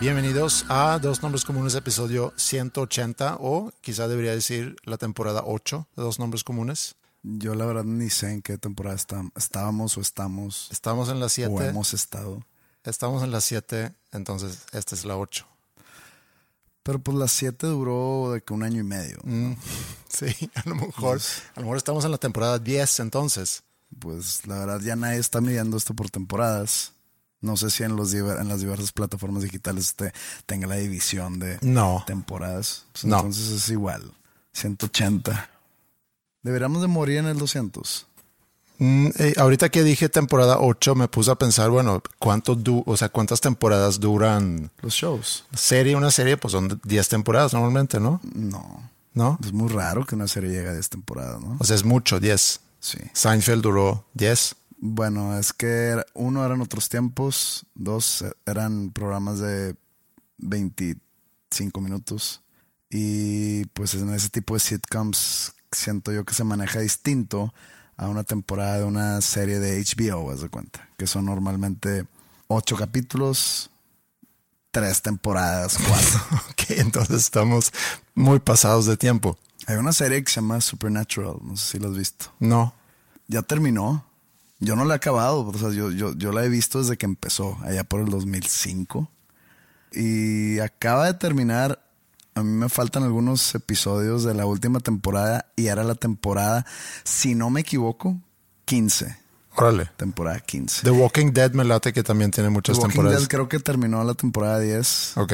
Bienvenidos a Dos Nombres Comunes, episodio 180, o quizá debería decir la temporada 8 de Dos Nombres Comunes. Yo la verdad ni sé en qué temporada estam- estábamos o estamos Estamos en la o 7. hemos estado. Estamos en la 7, entonces esta es la 8. Pero pues las 7 duró de que un año y medio. Mm, sí, a lo mejor, a lo mejor estamos en la temporada 10 entonces. Pues la verdad ya nadie está midiendo esto por temporadas. No sé si en, los en las diversas plataformas digitales este, tenga la división de No. temporadas. Pues No. Entonces es igual. 180. Deberíamos de morir en el 200. Mm, eh, ahorita que dije temporada 8 me puse a pensar, bueno, ¿cuánto du o sea, cuántas temporadas duran Los shows. serie? Una serie pues son 10 temporadas normalmente, ¿no? No. ¿No? Es muy raro que una serie llegue a 10 temporadas, ¿no? O sea, es mucho, 10. Sí. Seinfeld duró 10. Bueno, es que uno eran otros tiempos, dos eran programas de 25 minutos y pues en ese tipo de sitcoms siento yo que se maneja distinto a una temporada de una serie de HBO, haz de cuenta, que son normalmente ocho capítulos, tres temporadas, cuatro. Ok, entonces estamos muy pasados de tiempo. Hay una serie que se llama Supernatural, no sé si la has visto. No. ya terminó. Yo no la he acabado, o sea, yo, yo, yo la he visto desde que empezó, allá por el 2005. Y acaba de terminar. A mí me faltan algunos episodios de la última temporada y era la temporada, si no me equivoco, 15. Órale. Temporada 15. The Walking Dead me late que también tiene The muchas Walking temporadas. Dead creo que terminó la temporada 10, Ok.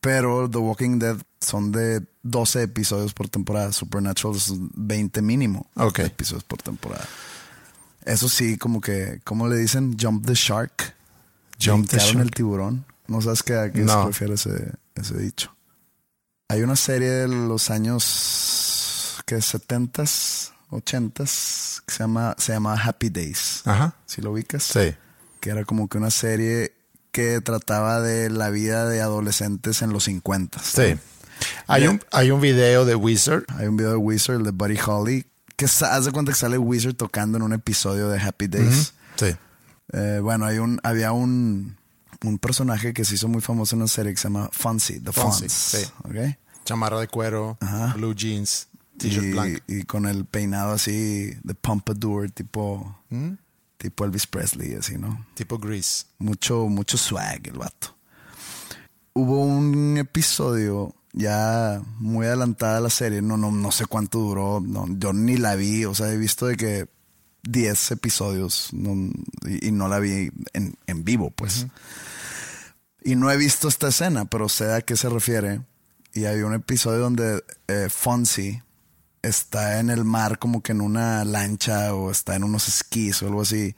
pero The Walking Dead son de 12 episodios por temporada. Supernatural es 20 mínimo Ok. episodios por temporada. Eso sí, como que, ¿cómo le dicen? Jump the shark. Jump the Brincaron el shark. tiburón. No sabes qué, a qué No. se refiere ese, ese dicho. Hay una serie de los años que 70s, 80s, que se llama, se llama Happy Days. Ajá. ¿Sí lo ubicas? Sí. Que era como que una serie que trataba de la vida de adolescentes en los 50. Sí. Hay un, hay un video de Wizard. Hay un video de Wizard, de Buddy Holly, que haz de cuenta que sale Wizard tocando en un episodio de Happy Days. Sí. Eh, bueno, hay un, había un, un personaje que se hizo muy famoso en una serie que se llama Fonzie, The Fonzie, Fonz. sí. ¿ok? Chamarra de cuero, Ajá. blue jeans, t-shirt blanco. y con el peinado así de pompadour, tipo, ¿Mm? tipo Elvis Presley, así, ¿no? Tipo gris. Mucho, mucho swag el vato. Hubo un episodio ya muy adelantada la serie, no, no, no sé cuánto duró, no, yo ni la vi, o sea, he visto de que 10 episodios no- y, y no la vi en, en vivo, pues. Y no he visto esta escena, pero sé a qué se refiere. Y hay un episodio donde eh, Fonzie está en el mar como que en una lancha o está en unos esquís o algo así.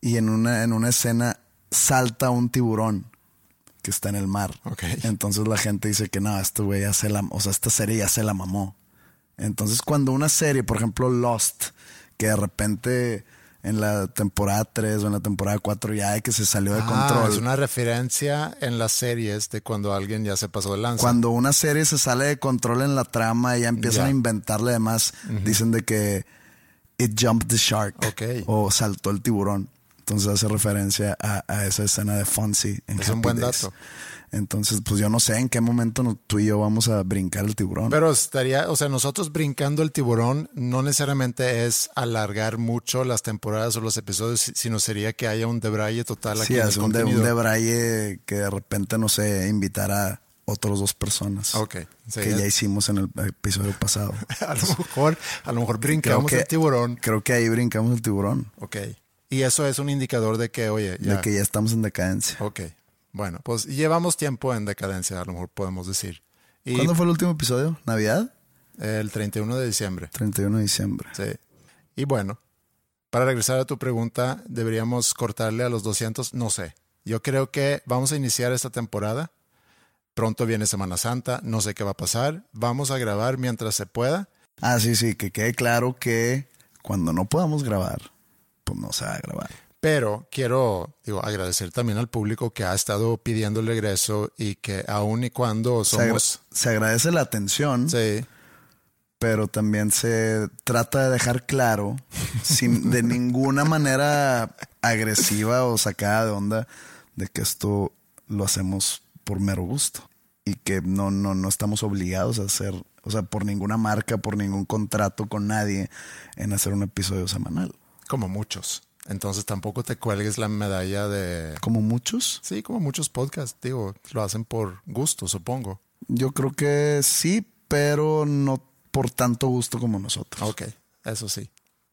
Y en una, en una escena salta un tiburón que está en el mar. Entonces la gente dice que no, este güey ya se la, o sea, esta serie ya se la mamó. Entonces cuando una serie, por ejemplo Lost, que de repente en la temporada 3 o en la temporada 4 ya de que se salió de Ah, control. es una referencia en las series de cuando alguien ya se pasó de lanza. Cuando una serie se sale de control en la trama y ya empiezan a inventarle además, dicen de que It jumped the shark. O saltó el tiburón. Entonces hace referencia a, a esa escena de Fonzie en Es un Happy buen Days. dato. Entonces, pues yo no sé en qué momento no- tú y yo vamos a brincar el tiburón. Pero estaría, o sea, nosotros brincando el tiburón no necesariamente es alargar mucho las temporadas o los episodios, si- sino sería que haya un debraye total aquí sí, en el hace un, de, un contenido. debraye que de repente, no sé, invitar a otras dos personas. Ok, sí, que ya- hicimos en el episodio pasado. a lo mejor, a lo mejor brincamos el tiburón. Creo que ahí brincamos el tiburón. Ok. Y eso es un indicador de que, oye, ya. De que ya estamos en decadencia. Ok. Bueno, pues llevamos tiempo en decadencia, a lo mejor podemos decir. Y ¿Cuándo fue el último episodio? ¿Navidad? el 31 de diciembre. 31 de diciembre. Sí. Y bueno, para regresar a tu pregunta, ¿deberíamos cortarle a los 200? No sé. Yo creo que vamos a iniciar esta temporada. Pronto viene Semana Santa, no sé qué va a pasar. Vamos a grabar mientras se pueda. Ah, sí, sí, que quede claro que cuando no podamos grabar, pues no se va a grabar. Pero quiero digo, agradecer también al público que ha estado pidiendo el regreso y que aun y cuando Se, agra- somos... se agradece la atención, Sí, pero también se trata de dejar claro, sin de ninguna manera agresiva o sacada de onda, de que esto lo hacemos por mero gusto y que no, no, no estamos obligados a hacer, o sea, por ninguna marca, por ningún contrato con nadie en hacer un episodio semanal. Como muchos. Entonces tampoco te cuelgues la medalla de... Como muchos, Sí, como muchos podcasts, digo, lo hacen por gusto, supongo. yo creo que sí, pero no por tanto gusto como nosotros. Ok, eso sí,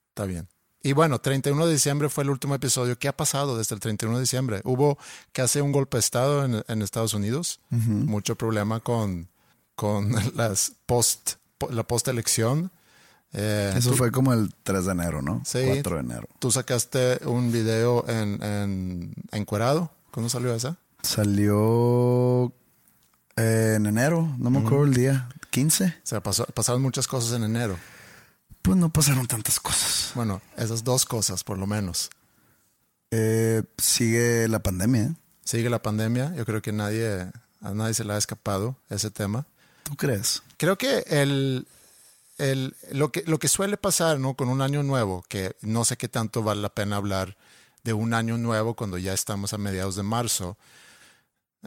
está bien. Y bueno, 31 de diciembre fue el último episodio. ¿Qué ha pasado desde el 31 de diciembre? Hubo casi un golpe de Estado en, en Estados Unidos, mucho problema con, con las post, po- la post-elección. Eh, Eso tú, fue como el 3 de enero, ¿no? Sí. 4 de enero. tú sacaste un video en, en encuerado. ¿Cuándo salió esa? Salió eh, en enero, no me acuerdo el día, 15. O sea, pasó- pasaron muchas cosas en enero. Pues no pasaron tantas cosas. Bueno, esas dos cosas, por lo menos. Eh, sigue la pandemia. Sigue la pandemia. Yo creo que nadie, a nadie se le ha escapado ese tema. ¿Tú crees? Creo que el, el, lo, que, lo que suele pasar ¿no? con un año nuevo, que no sé qué tanto vale la pena hablar de un año nuevo cuando ya estamos a mediados de marzo,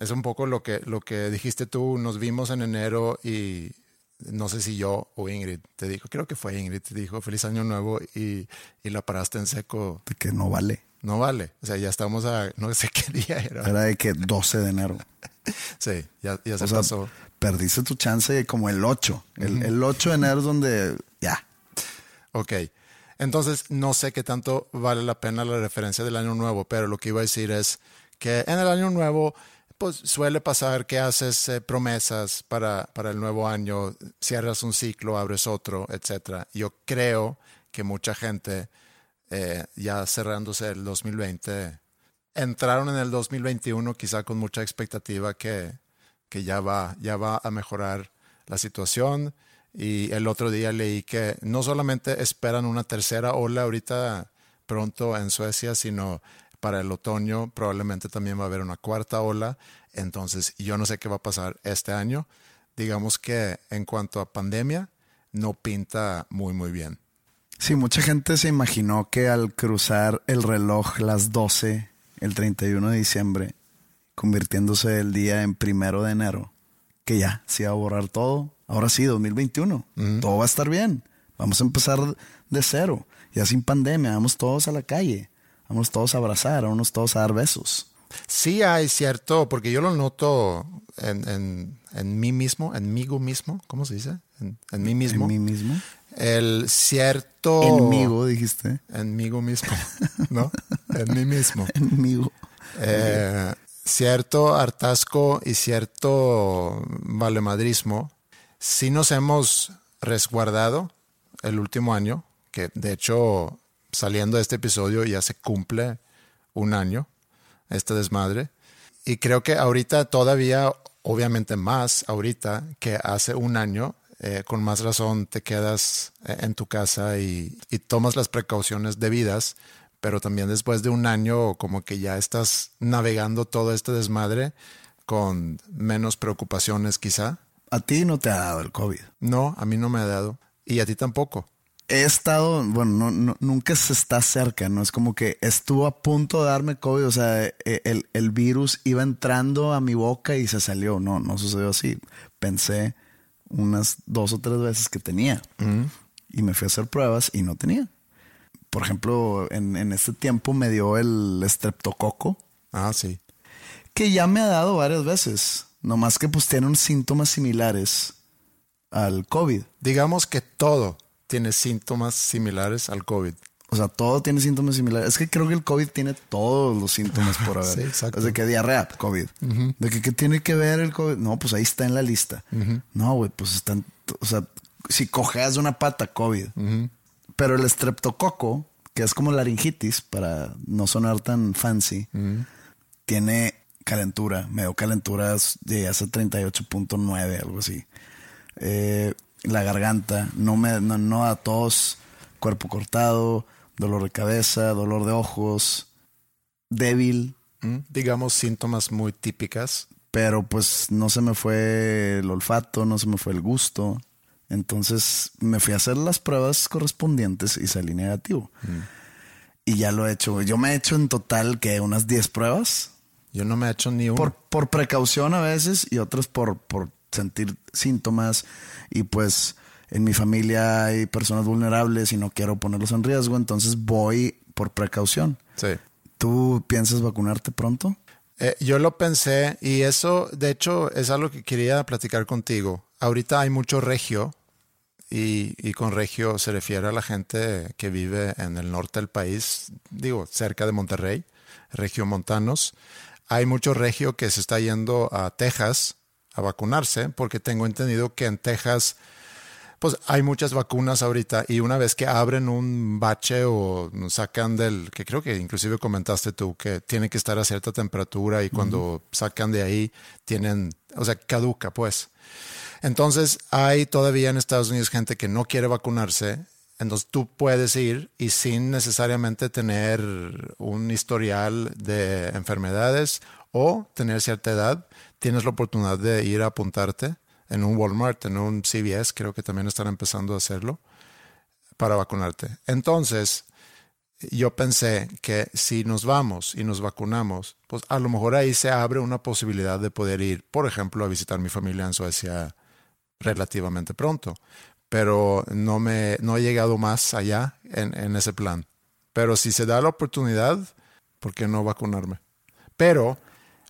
es un poco lo que, lo que dijiste tú, nos vimos en enero y no sé si yo o Ingrid te dijo, creo que fue Ingrid, te dijo feliz año nuevo y, y la paraste en seco. De que no vale. No vale, o sea, ya estamos a, no sé qué día era. Era de que 12 de enero. Sí, ya, ya se O sea, pasó. perdiste tu chance como el 8. El, el 8 de enero es donde ya. Ok. Entonces, no sé qué tanto vale la pena la referencia del año nuevo, pero lo que iba a decir es que en el año nuevo, pues suele pasar que haces eh, promesas para, para el nuevo año, cierras un ciclo, abres otro, etcétera. Yo creo que mucha gente, eh, ya cerrándose el 2020, entraron en el 2021 quizá con mucha expectativa que, que ya, va, ya va a mejorar la situación. Y el otro día leí que no solamente esperan una tercera ola ahorita pronto en Suecia, sino para el otoño probablemente también va a haber una cuarta ola. Entonces yo no sé qué va a pasar este año. Digamos que en cuanto a pandemia, no pinta muy, muy bien. Sí, mucha gente se imaginó que al cruzar el reloj las 12, el 31 de diciembre, convirtiéndose el día en primero de enero, que ya se iba a borrar todo. Ahora sí, 2021. Todo va a estar bien. Vamos a empezar de cero. Ya sin pandemia. Vamos todos a la calle. Vamos todos a abrazar. Vamos todos a dar besos. Sí hay cierto, porque yo lo noto en, en, en mí mismo, en mí mismo, ¿cómo se dice? En, en mí mismo. En mí mismo. El cierto... Enmigo, dijiste. Enmigo mismo, ¿no? En mí mismo. Enmigo. Eh, cierto hartazgo y cierto valemadrismo. Sí nos hemos resguardado el último año, que de hecho saliendo de este episodio ya se cumple un año, este desmadre. Y creo que ahorita todavía, obviamente más ahorita que hace un año, eh, con más razón te quedas eh, en tu casa y, y tomas las precauciones debidas, pero también después de un año como que ya estás navegando todo este desmadre con menos preocupaciones quizá. A ti no te ha dado el COVID. No, a mí no me ha dado. Y a ti tampoco. he estado, bueno, no, no- nunca se está cerca, ¿no? Es como que estuvo a punto de darme COVID, o sea, e- el, el virus iba entrando a mi boca y se salió. No, no sucedió así. Pensé unas dos o tres veces que tenía y me fui a hacer pruebas y no tenía. Por ejemplo, en, en este tiempo me dio el estreptococo, Ah, sí. que ya me ha dado varias veces, nomás que pues tienen síntomas similares al COVID. Digamos que todo tiene síntomas similares al COVID. O sea, todo tiene síntomas similares. Es que creo que el COVID tiene todos los síntomas por haber. Sí, exacto. Es de que diarrea, COVID. De que qué tiene que ver el COVID. No, pues ahí está en la lista. No, güey, pues están. O sea, si cojeas una pata, COVID. Pero el estreptococo, que es como laringitis, para no sonar tan fancy, tiene calentura. Me dio calenturas de hace 38.9, algo así. Eh, la garganta, no me no, no da tos, cuerpo cortado, dolor de cabeza, dolor de ojos, débil, ¿Mm? Digamos síntomas muy típicas. pero pues no se me fue el olfato, no se me fue el gusto. Entonces me fui a hacer las pruebas correspondientes y salí negativo. Y ya lo he hecho. Yo me he hecho en total que unas 10 pruebas. Yo no me he hecho ni uno. Por, por precaución a veces y otras por, por sentir síntomas. Y pues en mi familia hay personas vulnerables y no quiero ponerlos en riesgo, entonces voy por precaución. Sí. ¿Tú piensas vacunarte pronto? Eh, yo lo pensé y eso, de hecho, es algo que quería platicar contigo. Ahorita hay mucho regio y, y con regio se refiere a la gente que vive en el norte del país, digo, cerca de Monterrey, regio montanos. Hay mucho regio que se está yendo a Texas a vacunarse porque tengo entendido que en Texas pues hay muchas vacunas ahorita y una vez que abren un bache o sacan del, que creo que inclusive comentaste tú, que tiene que estar a cierta temperatura y cuando sacan de ahí tienen, o sea, caduca pues. Entonces hay todavía en Estados Unidos gente que no quiere vacunarse, entonces tú puedes ir y sin necesariamente tener un historial de enfermedades o tener cierta edad, tienes la oportunidad de ir a apuntarte en un Walmart, en un CVS, creo que también están empezando a hacerlo para vacunarte. Entonces, yo pensé que si nos vamos y nos vacunamos, pues a lo mejor ahí se abre una posibilidad de poder ir, por ejemplo, a visitar mi familia en Suecia relativamente pronto. Pero no me no he llegado más allá en, en ese plan. Pero si se da la oportunidad, ¿por qué no vacunarme? Pero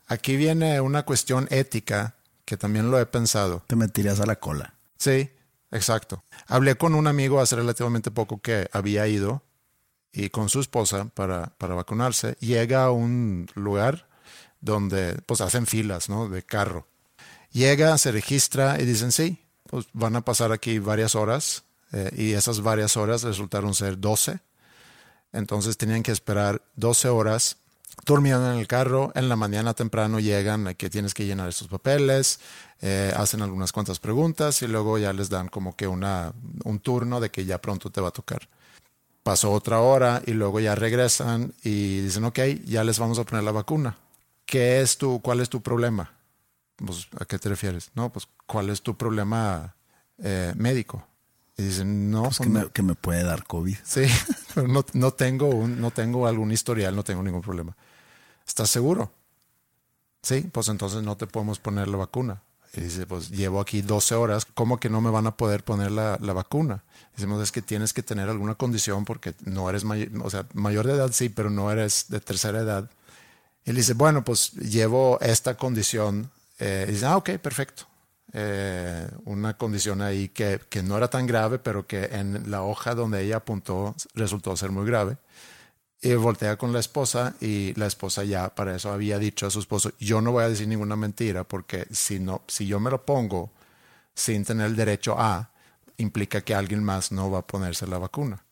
aquí viene una cuestión ética que también lo he pensado. Te metirías a la cola. Sí, exacto. Hablé con un amigo hace relativamente poco que había ido y con su esposa para, para vacunarse. Llega a un lugar donde pues hacen filas, ¿no? De carro. Llega, se registra y dicen, sí, pues van a pasar aquí varias horas eh, y esas varias horas resultaron ser 12. Entonces tenían que esperar 12 horas. Durmieron en el carro, en la mañana temprano llegan a que tienes que llenar estos papeles, eh, hacen algunas cuantas preguntas y luego ya les dan como que una, un turno de que ya pronto te va a tocar. Pasó otra hora y luego ya regresan y dicen, ok, ya les vamos a poner la vacuna. ¿Qué es tu, cuál es tu problema? Pues, ¿A qué te refieres? No, pues, ¿cuál es tu problema eh, médico? Y dicen, no, Pues pues, que, me, que me puede dar COVID. Sí, pero no, no, tengo un, no tengo algún historial, no tengo ningún problema. ¿Estás seguro? Sí, pues entonces no te podemos poner la vacuna. Y dice, pues llevo aquí 12 horas, ¿cómo que no me van a poder poner la, la vacuna? Decimos, es que tienes que tener alguna condición porque no eres mayor, o sea, mayor de edad sí, pero no eres de tercera edad. Él dice, bueno, pues llevo esta condición. Eh, y dice, ah, ok, perfecto. Eh, una condición ahí que, que no era tan grave, pero que en la hoja donde ella apuntó resultó ser muy grave. Y voltea con la esposa y la esposa ya para eso había dicho a su esposo, yo no voy a decir ninguna mentira porque si, no, si yo me lo pongo sin tener el derecho a, implica que alguien más no va a ponerse la vacuna.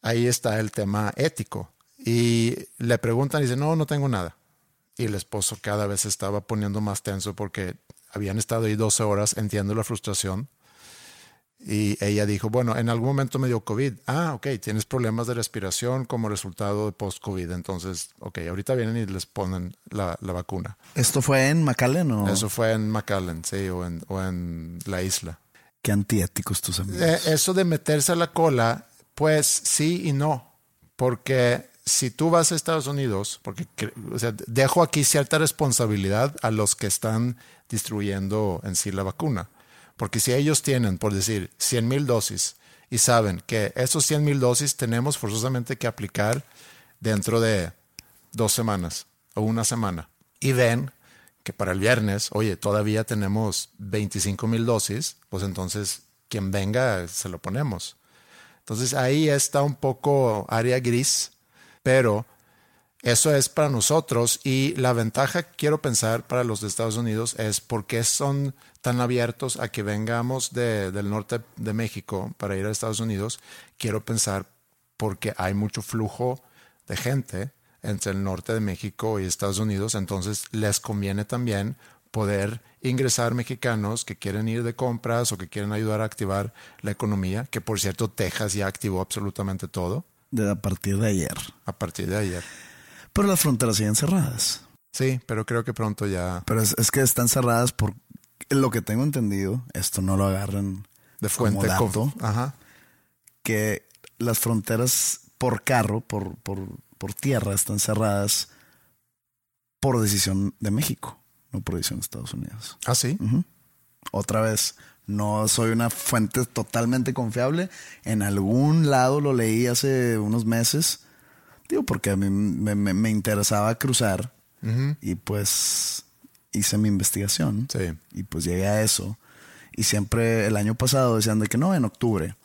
Ahí está el tema ético. Y le preguntan y dice, no, no tengo nada. Y el esposo cada vez estaba poniendo más tenso porque habían estado ahí 12 horas, entiendo la frustración. Y ella dijo, bueno, en algún momento me dio COVID. Ah, ok, tienes problemas de respiración como resultado de post-COVID. Entonces, ok, ahorita vienen y les ponen la, la vacuna. ¿Esto fue en McAllen o Eso fue en McAllen, sí, o en, o en la isla. qué antiéticos tus amigos? Eh, eso de meterse a la cola, Pues sí y no, porque si tú vas a Estados Unidos, porque o sea, dejo aquí cierta responsabilidad a los que están distribuyendo en sí la vacuna, porque si ellos tienen, por decir, 100 mil dosis y saben que esos 100 mil dosis tenemos forzosamente que aplicar dentro de dos semanas o una semana, y ven que para el viernes, oye, todavía tenemos 25 mil dosis, pues entonces quien venga se lo ponemos. Entonces ahí está un poco área gris, pero eso es para nosotros y la ventaja quiero pensar para los de Estados Unidos es por qué son tan abiertos a que vengamos del norte de México para ir a Estados Unidos. Quiero pensar porque hay mucho flujo de gente entre el norte de México y Estados Unidos, entonces les conviene también poder ingresar mexicanos que quieren ir de compras o que quieren ayudar a activar la economía, que por cierto Texas ya activó absolutamente todo. De a partir de ayer. A partir de ayer. Pero las fronteras siguen cerradas. Sí, pero creo que pronto ya. Pero es, que están cerradas por lo que tengo entendido. Esto no lo agarran de fuente. Como Ajá. Que las fronteras por carro, por, por, por tierra, están cerradas por decisión de México no por de Estados Unidos. Ah, sí. Otra vez, no soy una fuente totalmente confiable. En algún lado lo leí hace unos meses. Digo, porque a mí me, interesaba cruzar. Y pues hice mi investigación. Sí. Y pues llegué a eso. Y siempre el año pasado decían de que no, en octubre.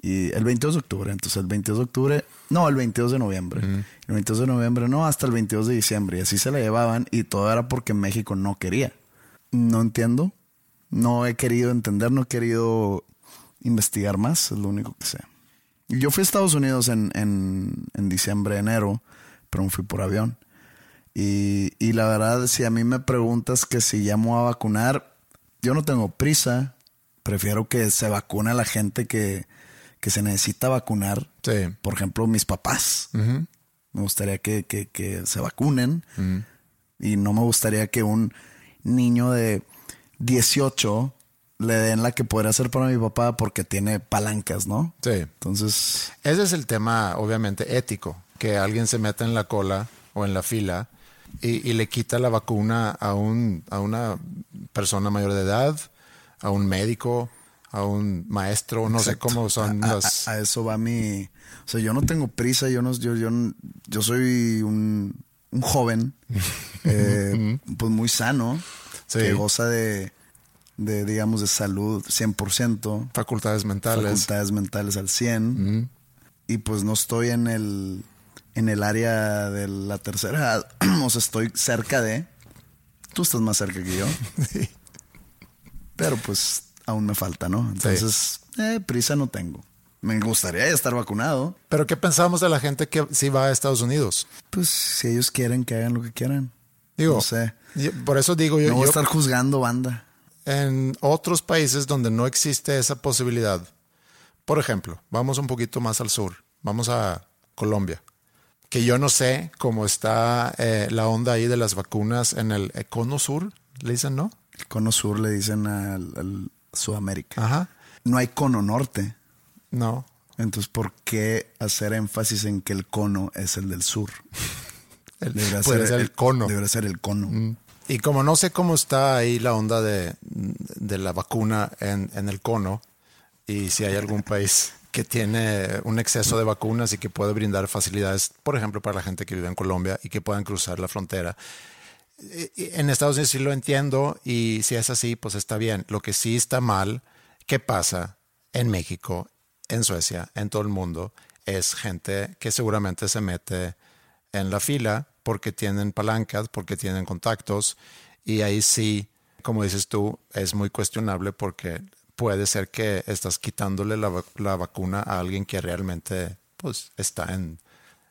Y el 22 de octubre, entonces el 22 de octubre, no, el 22 de noviembre. El 22 de noviembre, no, hasta el 22 de diciembre. Y así se la llevaban y todo era porque México no quería. No entiendo. No he querido entender, no he querido investigar más, es lo único que sé. Yo fui a Estados Unidos en, en, en diciembre, enero, pero me fui por avión. Y, y la verdad, si a mí me preguntas que si llamo a vacunar, yo no tengo prisa. Prefiero que se vacune la gente que, que se necesita vacunar. Por ejemplo, mis papás. Me gustaría que, que, se vacunen. Y no me gustaría que un niño de 18 le den la que podría hacer para mi papá porque tiene palancas, ¿no? Sí. Entonces. Ese es el tema, obviamente, ético. Que alguien se meta en la cola o en la fila y, y le quita la vacuna a, un, a una persona mayor de edad, a un médico, a un maestro, no sé cómo son a, las... A, eso va mi... O sea, yo no tengo prisa, yo no, yo, yo, yo soy un, un joven, eh, pues muy sano, que goza de, de, digamos, de salud 100%. Facultades mentales. Facultades mentales al 100. Y pues no estoy en el, en el área de la tercera edad, o sea, estoy cerca de... Tú estás más cerca que yo. Pero pues aún me falta, ¿no? Entonces, eh, prisa no tengo. Me gustaría estar vacunado. Pero ¿qué pensamos de la gente que sí va a Estados Unidos? Pues si ellos quieren que hagan lo que quieran. Digo, no sé. Por eso digo yo. No voy a estar juzgando banda. En otros países donde no existe esa posibilidad, por ejemplo, vamos un poquito más al sur, vamos a Colombia, que yo no sé cómo está eh, la onda ahí de las vacunas en el cono sur, le dicen, ¿no? El cono sur le dicen al Sudamérica. Ajá. No hay cono norte. No. Entonces, ¿por qué hacer énfasis en que el cono es el del sur? debería ser, el, cono. Debería ser el cono. Mm. Y como no sé cómo está ahí la onda de, la vacuna en, en, el cono, y si hay algún país que tiene un exceso de vacunas y que puede brindar facilidades, por ejemplo, para la gente que vive en Colombia y que puedan cruzar la frontera, en Estados Unidos sí lo entiendo y si es así, pues está bien. Lo que sí está mal, ¿qué pasa en México, en Suecia, en todo el mundo? Es gente que seguramente se mete en la fila porque tienen palancas, porque tienen contactos y ahí sí, como dices tú, es muy cuestionable porque puede ser que estás quitándole la, vacuna a alguien que realmente pues, está en,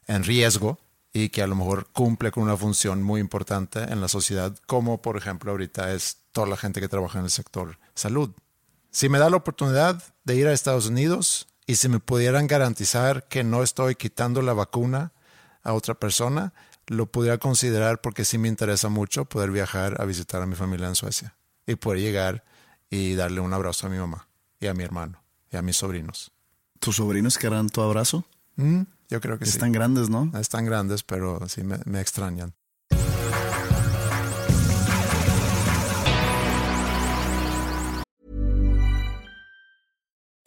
en riesgo y que a lo mejor cumple con una función muy importante en la sociedad, como por ejemplo ahorita es toda la gente que trabaja en el sector salud. Si me da la oportunidad de ir a Estados Unidos y si me pudieran garantizar que no estoy quitando la vacuna a otra persona, lo pudiera considerar porque sí me interesa mucho poder viajar a visitar a mi familia en Suecia y poder llegar y darle un abrazo a mi mamá y a mi hermano y a mis sobrinos. ¿Tus sobrinos querrán tu abrazo? Mm, yo creo que sí. Están grandes, ¿no? Están grandes, pero sí me, me extrañan.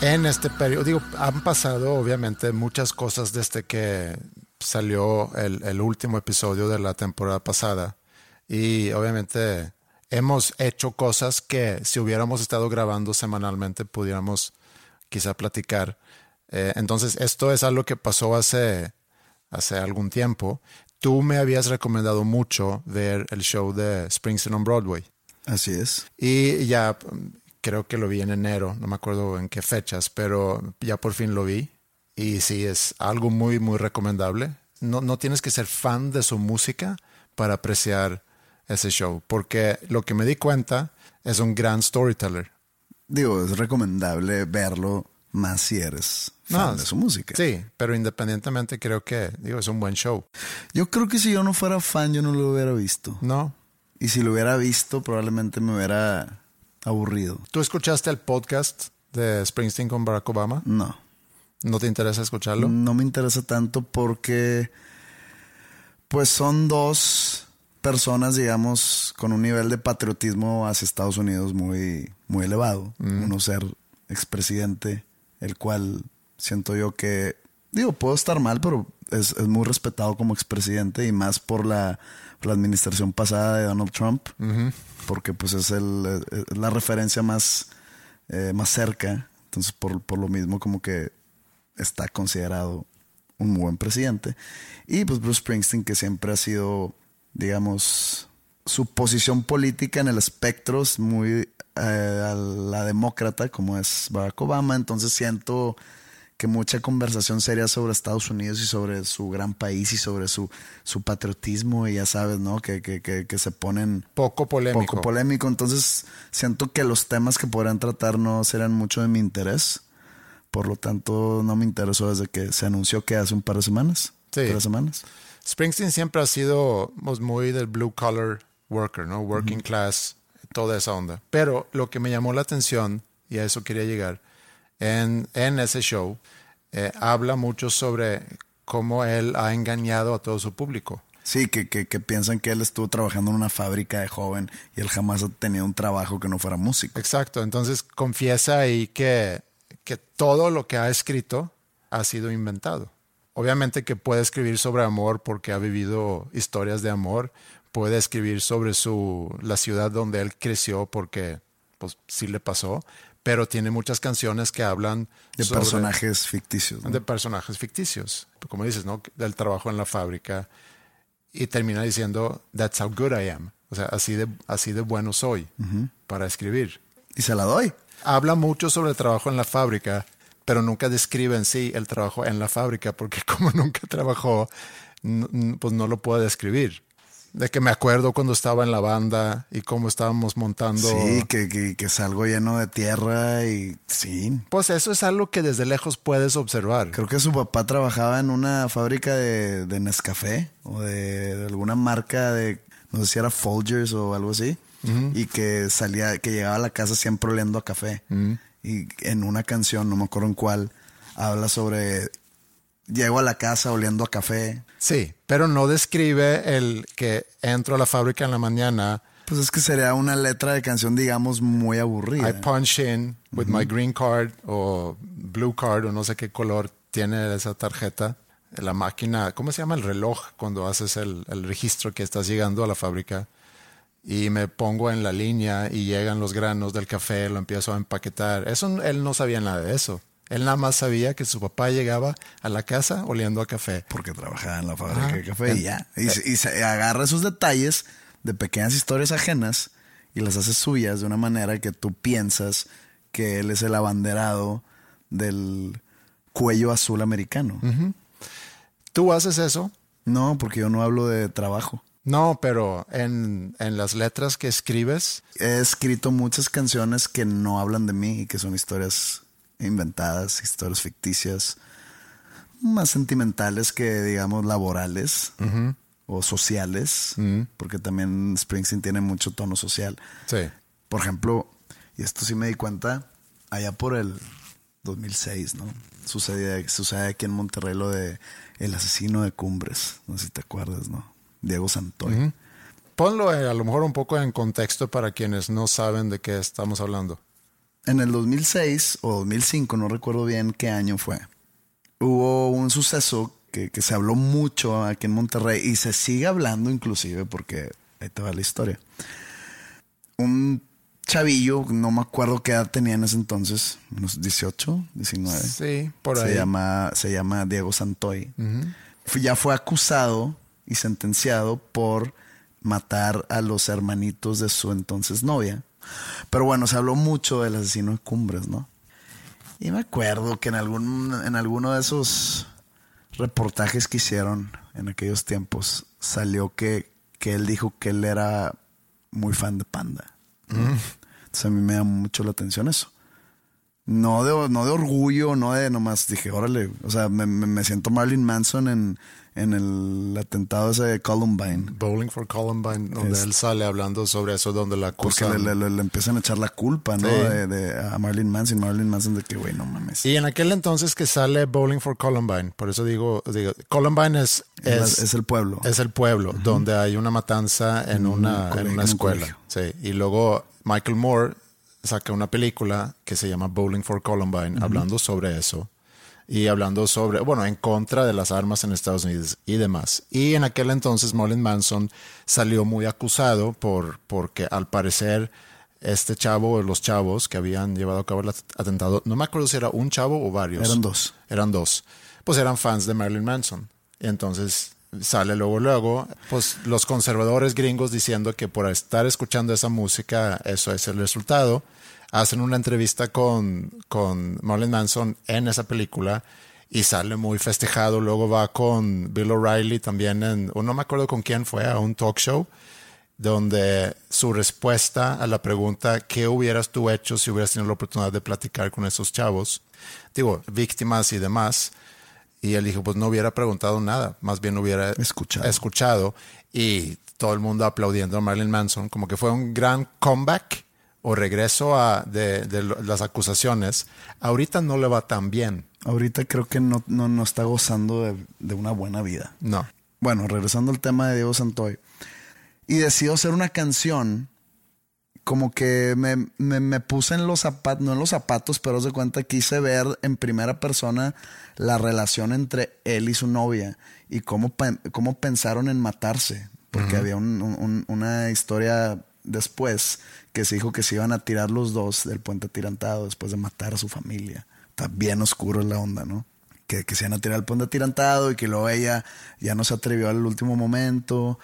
En este periodo, digo, han pasado obviamente muchas cosas desde que salió el, el último episodio de la temporada pasada. Y obviamente hemos hecho cosas que si hubiéramos estado grabando semanalmente pudiéramos quizá platicar. Eh, entonces, esto es algo que pasó hace, hace algún tiempo. Tú me habías recomendado mucho ver el show de Springsteen on Broadway. Así es. Y ya creo que lo vi en enero, no me acuerdo en qué fechas, pero ya por fin lo vi. Y sí, es algo muy, muy recomendable. No, no tienes que ser fan de su música para apreciar ese show, porque lo que me di cuenta es un gran storyteller. Digo, es recomendable verlo más si eres fan No, de su música. Sí, pero independientemente creo que, digo, es un buen show. Yo creo que si yo no fuera fan, yo no lo hubiera visto. ¿No? Y si lo hubiera visto, probablemente me hubiera aburrido. ¿Tú escuchaste el podcast de Springsteen con Barack Obama? No. ¿No te interesa escucharlo? No me interesa tanto porque, pues son dos personas, digamos, con un nivel de patriotismo hacia Estados Unidos muy, muy elevado. Uno ser expresidente, el cual siento yo que, digo, puedo estar mal, pero es, es muy respetado como expresidente y más por la, por la administración pasada de Donald Trump, porque pues es, el, es la referencia más, eh, más cerca. Entonces, por, por lo mismo, como que está considerado un buen presidente. Y pues Bruce Springsteen, que siempre ha sido, digamos, su posición política en el espectro es muy eh, a la demócrata, como es Barack Obama. Entonces siento que mucha conversación seria sobre Estados Unidos y sobre su gran país y sobre su, su patriotismo y ya sabes, ¿no? Que, que, que, que se ponen Poco polémico. poco polémico. Entonces siento que los temas que podrían tratar no serán mucho de mi interés. Por lo tanto, no me interesó desde que se anunció que hace un par de semanas. Sí. Tres semanas. Springsteen siempre ha sido pues, muy del blue collar worker, ¿no? Working class, toda esa onda. Pero lo que me llamó la atención, y a eso quería llegar, en, en ese show, eh, habla mucho sobre cómo él ha engañado a todo su público. Sí, que, que, que piensan que él estuvo trabajando en una fábrica de joven y él jamás ha tenido un trabajo que no fuera músico. Exacto, entonces confiesa ahí que, que todo lo que ha escrito ha sido inventado. Obviamente que puede escribir sobre amor porque ha vivido historias de amor, puede escribir sobre su, la ciudad donde él creció porque pues sí le pasó, pero tiene muchas canciones que hablan De sobre- personajes ficticios. ¿no? de personajes ficticios, como dices, ¿no? Del trabajo en la fábrica y termina diciendo That's how good I am, o sea, así de así de bueno soy para escribir. Y se la doy. Habla mucho sobre el trabajo en la fábrica, pero nunca describe en sí el trabajo en la fábrica, porque como nunca trabajó, pues no lo puede describir. De que me acuerdo cuando estaba en la banda y cómo estábamos montando. Sí, que, que, que es algo lleno de tierra y sí. Pues eso es algo que desde lejos puedes observar. Creo que su papá trabajaba en una fábrica de, de Nescafé o de, de alguna marca de, no sé si era Folgers o algo así, y que salía, que llegaba a la casa siempre oliendo a café. Y en una canción, no me acuerdo en cuál, habla sobre, llego a la casa oliendo a café. Sí, pero no describe el que entro a la fábrica en la mañana, Pues es que sería una letra de canción, digamos, muy aburrida. I punch in with my green card o blue card o no sé qué color tiene esa tarjeta. La máquina, ¿cómo se llama? El reloj cuando haces el, el registro que estás llegando a la fábrica. Y me pongo en la línea y llegan los granos del café, lo empiezo a empaquetar. Eso él no sabía nada de eso. Él nada más sabía que su papá llegaba a la casa oliendo a café. Porque trabajaba en la fábrica de café y ya. Y, se- y se agarra esos detalles de pequeñas historias ajenas y las hace suyas de una manera que tú piensas que él es el abanderado del cuello azul americano. ¿Tú haces eso? No, porque yo no hablo de trabajo. No, pero en, en las letras que escribes, He escrito muchas canciones que no hablan de mí y que son historias inventadas, historias ficticias, más sentimentales que, digamos, laborales o sociales, porque también Springsteen tiene mucho tono social. sí. Por ejemplo, y esto sí me di cuenta, allá por el 2006, ¿no? Sucede, sucede aquí en Monterrey lo de El asesino de Cumbres, no sé si te acuerdas, ¿no? Diego Santoy. Ponlo eh, a lo mejor un poco en contexto para quienes no saben de qué estamos hablando. En el 2006 o 2005, no recuerdo bien qué año fue, hubo un suceso que, que se habló mucho aquí en Monterrey y se sigue hablando inclusive porque ahí te va la historia. Un chavillo, no me acuerdo qué edad tenía en ese entonces, unos 18, 19. Sí, por se ahí. Llama, se llama Diego Santoy. Fue- Ya fue acusado y sentenciado por matar a los hermanitos de su entonces novia. Pero bueno, se habló mucho del asesino de Cumbres, ¿no? Y me acuerdo que en, algún, en alguno de esos reportajes que hicieron en aquellos tiempos salió que, que él dijo que él era muy fan de Panda. Entonces a mí me llama mucho la atención eso. No de, no de orgullo, no de nomás dije, órale, o sea, me, me- me siento Marilyn Manson en, en el atentado ese de Columbine. Bowling for Columbine, donde Es- él sale hablando sobre eso, donde la Porque acusan. le, le- le empiezan a echar la culpa, ¿no? Sí. De, de- a Marilyn Manson. Marilyn Manson de que, güey, no mames. Y en aquel entonces que sale Bowling for Columbine, por eso digo, digo Columbine es, es, es, es el pueblo. es el pueblo donde hay una matanza en En un una, en una un escuela. Sí. Y luego Michael Moore saca una película que se llama Bowling for Columbine, hablando sobre eso. Y hablando sobre, bueno, en contra de las armas en Estados Unidos y demás. Y en aquel entonces Marilyn Manson salió muy acusado por, porque al parecer este chavo o los chavos que habían llevado a cabo el at- atentado, no me acuerdo si era un chavo o varios. Eran dos. Eran dos. Pues eran fans de Marilyn Manson. Y entonces sale luego, luego, pues los conservadores gringos diciendo que por estar escuchando esa música, eso es el resultado. Hacen una entrevista con, con Manson en esa película y sale muy festejado. Luego va con Bill O'Reilly también en, no me acuerdo con quién fue, a un talk show donde su respuesta a la pregunta ¿qué hubieras tú hecho si hubieras tenido la oportunidad de platicar con esos chavos? Digo, víctimas y demás. Y él dijo, pues no hubiera preguntado nada, más bien hubiera Escuchado. escuchado. Y todo el mundo aplaudiendo a Marilyn Manson, como que fue un gran comeback o regreso a, de, de las acusaciones. Ahorita no le va tan bien, Ahorita creo que no, no, no está gozando de, de una buena vida. no. Bueno, regresando al tema de Diego Santoy. Y decido hacer una canción como que me, me- me puse en los zapatos, no en los zapatos, pero de cuenta quise ver en primera persona la relación entre él y su novia y cómo, cómo pensaron en matarse. Porque había un- un- una historia después que se dijo que se iban a tirar los dos del puente atirantado después de matar a su familia. Está bien oscuro la onda, ¿no? Que, que se iban a tirar el puente atirantado y que luego ella ya no se atrevió al último momento.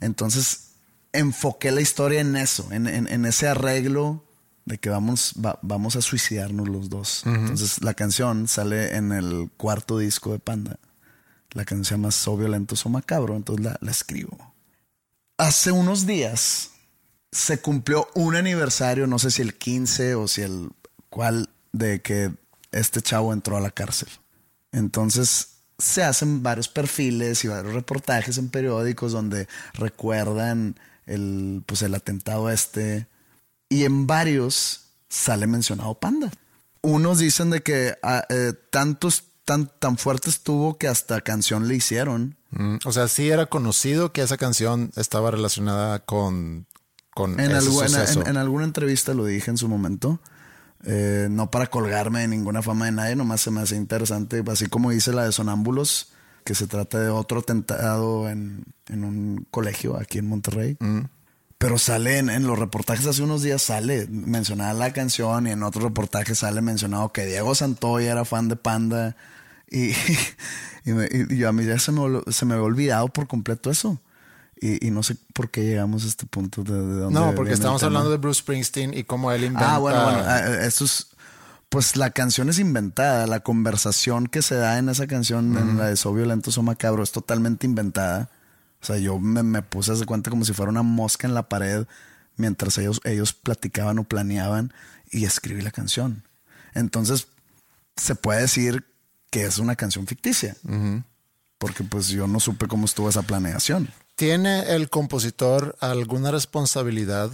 Entonces enfoqué la historia en eso, en, en- en ese arreglo de que vamos, va- vamos a suicidarnos los dos. Entonces la canción sale en el cuarto disco de Panda. La canción se llama So Violento, So Macabro, entonces la, la escribo. Hace unos días se cumplió un aniversario, no sé si el 15 o si el cual, de que este chavo entró a la cárcel. Entonces se hacen varios perfiles y varios reportajes en periódicos donde recuerdan el, pues el atentado este. Y en varios sale mencionado Panda. Unos dicen de que ah, eh, tantos, tan, tan fuerte estuvo que hasta canción le hicieron. Mm, O sea, sí era conocido que esa canción estaba relacionada con, con En, ese algu- en- suceso. en- en alguna entrevista lo dije en su momento. Eh, no para colgarme de ninguna fama de nadie, nomás se me hace interesante. Así como dice la de Sonámbulos, que se trata de otro atentado en, en un colegio aquí en Monterrey. Pero sale en, en los reportajes hace unos días, sale mencionada la canción y en otro reportaje sale mencionado que Diego Santoya era fan de Panda. Y, y, me- y yo a mí ya se me, se me había olvidado por completo eso. Y, y no sé por qué llegamos a este punto de, de dónde no, porque estamos hablando de Bruce Springsteen y cómo él inventa. Ah, bueno, bueno, ah, eso es. Pues la canción es inventada. La conversación que se da en esa canción, en la de So Violento, So Macabro, es totalmente inventada. O sea, yo me, me puse a hacer cuenta como si fuera una mosca en la pared mientras ellos, ellos platicaban o planeaban y escribí la canción. Entonces, se puede decir que es una canción ficticia. Porque pues yo no supe cómo estuvo esa planeación. ¿Tiene el compositor alguna responsabilidad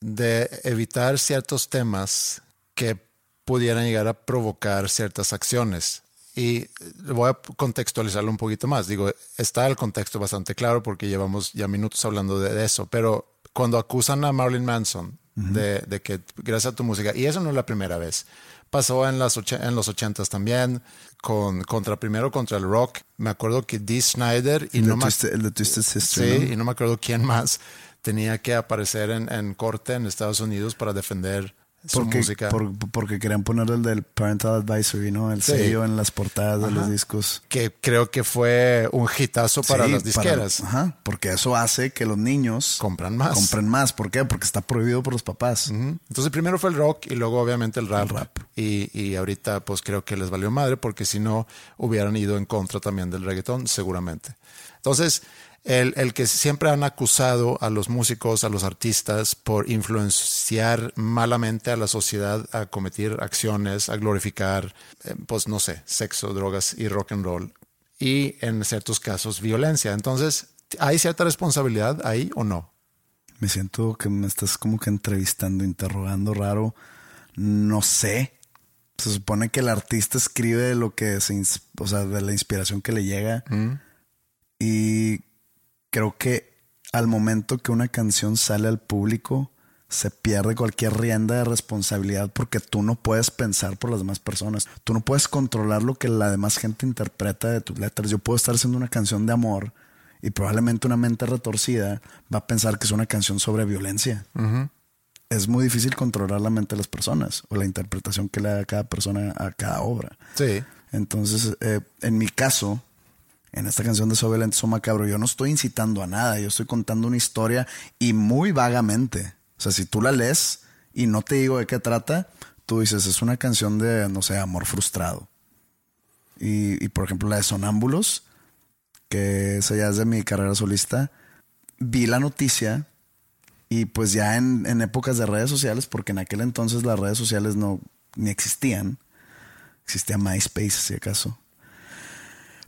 de evitar ciertos temas que pudieran llegar a provocar ciertas acciones? Y voy a contextualizarlo un poquito más. Digo, está el contexto bastante claro porque llevamos ya minutos hablando de, de eso, pero cuando acusan a Marilyn Manson de, de que gracias a tu música, y eso no es la primera vez, pasó en, las en los ochentas también, con, contra primero contra el rock. Me acuerdo que Dee Snyder y El, no. Twisted, el Sister. Sí, ¿no? y no me acuerdo quién más tenía que aparecer en, en corte en Estados Unidos para defender su Porque, música. por- porque querían poner el del Parental Advisory, ¿no? El Sí. sello en las portadas de los discos. Que creo que fue un hitazo para Sí, las disqueras. ajá, porque eso hace que los niños Compran más. compren más. ¿Por qué? Porque está prohibido por los papás. Entonces primero fue el rock y luego obviamente el rap. El rap. Y, y ahorita pues creo que les valió madre porque si no hubieran ido en contra también del reggaetón seguramente. Entonces el, el que siempre han acusado a los músicos, a los artistas por influenciar malamente a la sociedad a cometer acciones, a glorificar eh, pues no sé, sexo, drogas y rock and roll. Y en ciertos casos violencia. Entonces, ¿hay cierta responsabilidad ahí o no? Me siento que me estás como que entrevistando, interrogando raro. No sé. Se supone que el artista escribe lo que se, o sea, de la inspiración que le llega. Y creo que al momento que una canción sale al público, se pierde cualquier rienda de responsabilidad porque tú no puedes pensar por las demás personas. Tú no puedes controlar lo que la demás gente interpreta de tus letras. Yo puedo estar haciendo una canción de amor y probablemente una mente retorcida va a pensar que es una canción sobre violencia. Es muy difícil controlar la mente de las personas o la interpretación que le da cada persona a cada obra. Sí. Entonces, eh, en mi caso, en esta canción de So Violento, So Macabro, yo no estoy incitando a nada, yo estoy contando una historia y muy vagamente. O sea, si tú la lees y no te digo de qué trata, tú dices, es una canción de, no sé, amor frustrado. Y, y, por ejemplo, la de Sonámbulos, que esa ya es de mi carrera solista, vi la noticia y pues ya en, en épocas de redes sociales, porque en aquel entonces las redes sociales no ni existían, existía MySpace si acaso.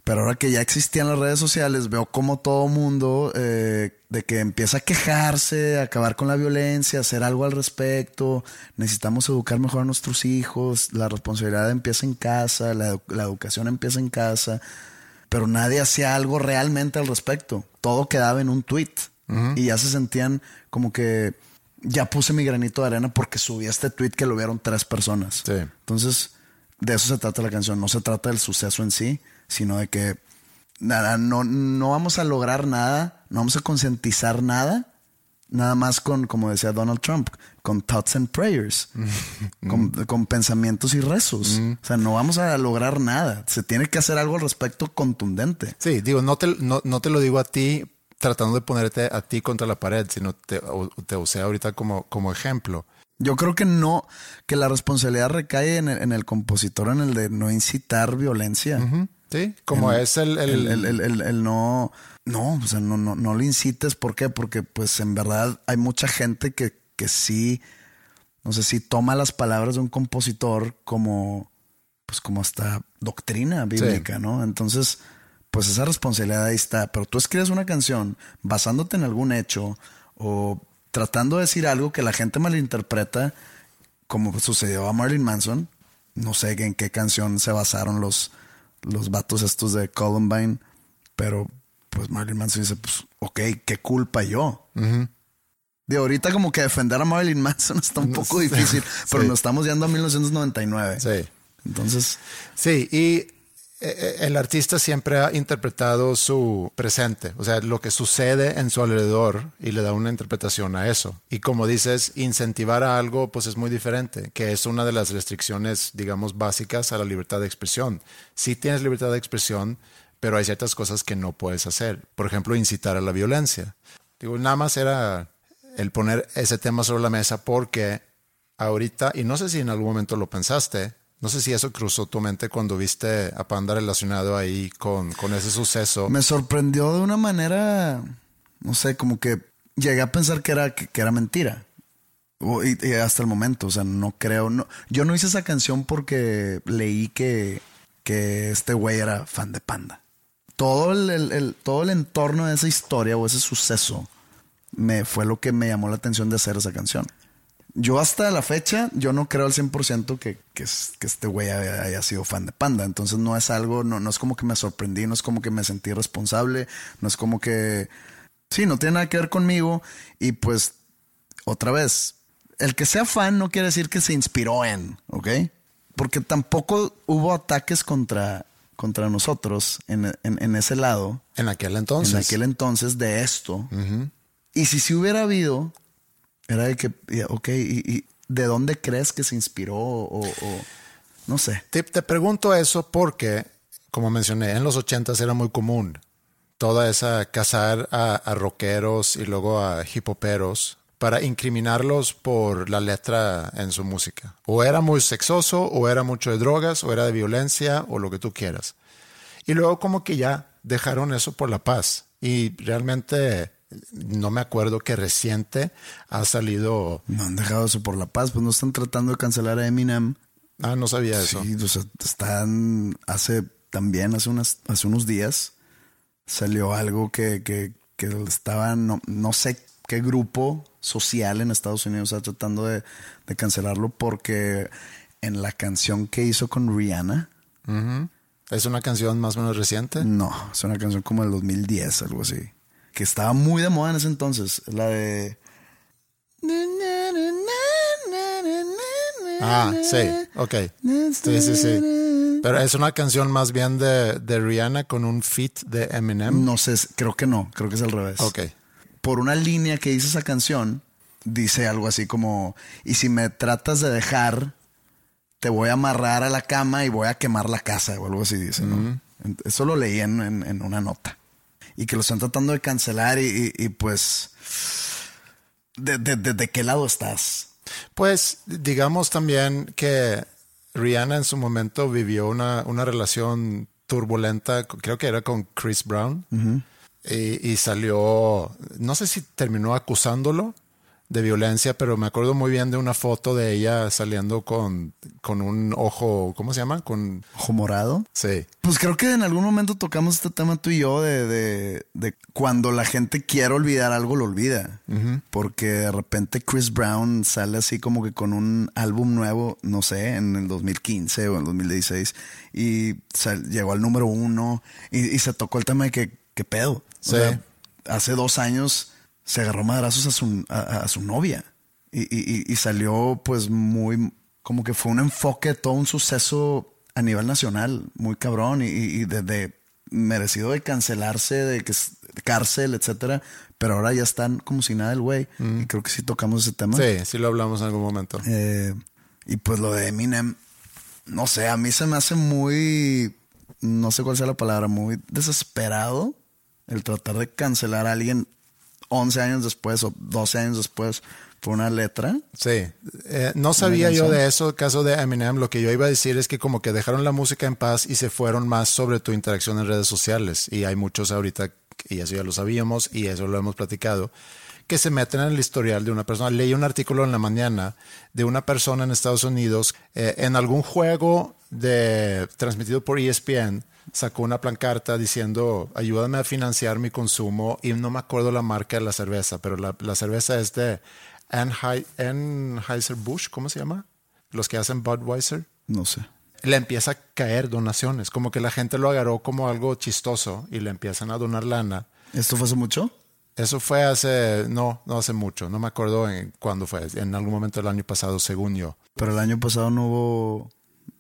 Pero ahora que ya existían las redes sociales, veo como todo mundo eh, de que empieza a quejarse, a acabar con la violencia, hacer algo al respecto. Necesitamos educar mejor a nuestros hijos. La responsabilidad empieza en casa, la, edu- la educación empieza en casa. Pero nadie hacía algo realmente al respecto. Todo quedaba en un tweet. Y ya se sentían como que ya puse mi granito de arena porque subí este tweet que lo vieron tres personas. Sí. Entonces, de eso se trata la canción. No se trata del suceso en sí, sino de que nada, no, no vamos a lograr nada, no vamos a concientizar nada, nada más con, como decía Donald Trump, con thoughts and prayers, con, con pensamientos y rezos. O sea, no vamos a lograr nada. Se tiene que hacer algo al respecto contundente. Sí, digo, no te, no, no te lo digo a ti tratando de ponerte a ti contra la pared, sino te, te usé ahorita como, como ejemplo. Yo creo que no, que la responsabilidad recae en el, en el compositor, en el de no incitar violencia. Sí, como es el, el, el, el- el- el- el no, no, o sea, no, no, no lo incites. ¿Por qué? Porque pues en verdad hay mucha gente que, que sí, no sé, si toma las palabras de un compositor como, pues como hasta doctrina bíblica, ¿no? Entonces, pues esa responsabilidad ahí está. Pero tú escribes una canción basándote en algún hecho o tratando de decir algo que la gente malinterpreta, como sucedió a Marilyn Manson. No sé en qué canción se basaron los, los vatos estos de Columbine, pero pues Marilyn Manson dice, pues, ok, ¿qué culpa yo? De ahorita como que defender a Marilyn Manson está un poco difícil, pero Sí. nos estamos yendo a 1999. Sí. Entonces, Sí, y el artista siempre ha interpretado su presente, o sea, lo que sucede en su alrededor y le da una interpretación a eso. Y como dices, incentivar a algo pues es muy diferente, que es una de las restricciones, digamos, básicas a la libertad de expresión. Sí tienes libertad de expresión, pero hay ciertas cosas que no puedes hacer. Por ejemplo, incitar a la violencia. Digo, nada más era el poner ese tema sobre la mesa porque ahorita, y no sé si en algún momento lo pensaste, no sé si eso cruzó tu mente cuando viste a Panda relacionado ahí con, con ese suceso. me sorprendió de una manera, no sé, como que llegué a pensar que era, que, era mentira. Y, hasta el momento, o sea, no creo. Yo no hice esa canción porque leí que, que este güey era fan de Panda. Todo el- el- todo el entorno de esa historia o ese suceso me fue lo que me llamó la atención de hacer esa canción. Yo hasta la fecha, yo no creo al 100% que, que, que este güey haya, haya sido fan de Panda. Entonces no es algo, no, no es como que me sorprendí, no es como que me sentí responsable, no es como que... Sí, no tiene nada que ver conmigo. Y pues, otra vez, el que sea fan no quiere decir que se inspiró en, ¿ok? Porque tampoco hubo ataques contra, contra nosotros en, en- en ese lado, En aquel entonces. en aquel entonces de esto. Y si sí hubiera habido, era de que, ok, y, ¿de dónde crees que se inspiró? O- no sé. Te, te pregunto eso porque, como mencioné, en los ochentas era muy común toda esa cazar a, a rockeros y luego a hipoperos para incriminarlos por la letra en su música. O era muy sexoso, o era mucho de drogas, o era de violencia, o lo que tú quieras. Y luego como que ya dejaron eso por la paz. Y realmente no me acuerdo que reciente ha salido... No han dejado eso por la paz, pues no están tratando de cancelar a Eminem. Ah, no sabía eso. Sí, o sea, están hace también, hace, unas, hace unos días, salió algo que, que, que estaban, no, no sé qué grupo social en Estados Unidos está tratando de, de cancelarlo porque en la canción que hizo con Rihanna, ¿Es una canción más o menos reciente? no, es una canción como del 2010, algo así, que estaba muy de moda en ese entonces, la de... Ah, sí, ok. Sí, sí, sí. Pero es una canción más bien de, de Rihanna con un feat de Eminem. No sé, creo que no, creo que es al revés. Ok. por una línea que dice esa canción, dice algo así como, y si me tratas de dejar, te voy a amarrar a la cama y voy a quemar la casa, o algo así dice, ¿no? Eso lo leí en, en- en una nota. Y que lo están tratando de cancelar y, y- y, pues, ¿de, de, de- de qué lado estás? Pues digamos también que Rihanna en su momento vivió una, una relación turbulenta, creo que era con Chris Brown, y, y salió, no sé si terminó acusándolo de violencia, pero me acuerdo muy bien de una foto de ella saliendo con, con un ojo, ¿cómo se llama? Con, ¿Ojo morado? sí, Pues creo que en algún momento tocamos este tema tú y yo de, de- de cuando la gente quiere olvidar algo, lo olvida. Porque de repente Chris Brown sale así como que con un álbum nuevo, no sé, en el 2015 o en el 2016, y sal- llegó al número uno y, y se tocó el tema de que, ¿qué pedo? O Sí. sea, hace dos años se agarró madrazos a su, a, a su novia. Y, y- y- salió pues muy, como que fue un enfoque, todo un suceso a nivel nacional, muy cabrón. Y, y- desde merecido de cancelarse, de que cárcel, etcétera, pero ahora ya están como si nada el güey. Y creo que sí tocamos ese tema. sí, sí lo hablamos en algún momento. Eh, y pues lo de Eminem, no sé, a mí se me hace muy, no sé cuál sea la palabra, muy desesperado el tratar de cancelar a alguien 11 años después o 12 años después por una letra. Sí, Eh, no sabía yo de eso, el caso de Eminem. Lo que yo iba a decir es que como que dejaron la música en paz y se fueron más sobre tu interacción en redes sociales. Y hay muchos ahorita, y eso ya lo sabíamos y eso lo hemos platicado, que se meten en el historial de una persona. Leí un artículo en la mañana de una persona en Estados Unidos eh, en algún juego de transmitido por ESPN sacó una plancarta diciendo ayúdame a financiar mi consumo y no me acuerdo la marca de la cerveza, pero la, la cerveza es de Anheuser- Anheuser-Busch, ¿cómo se llama? Los que hacen Budweiser. No sé. Le empieza a caer donaciones, como que la gente lo agarró como algo chistoso y le empiezan a donar lana. ¿Esto fue hace mucho? Eso fue hace, no, no hace mucho, no me acuerdo en cuándo fue, en algún momento del año pasado, según yo. Pero el año pasado no hubo,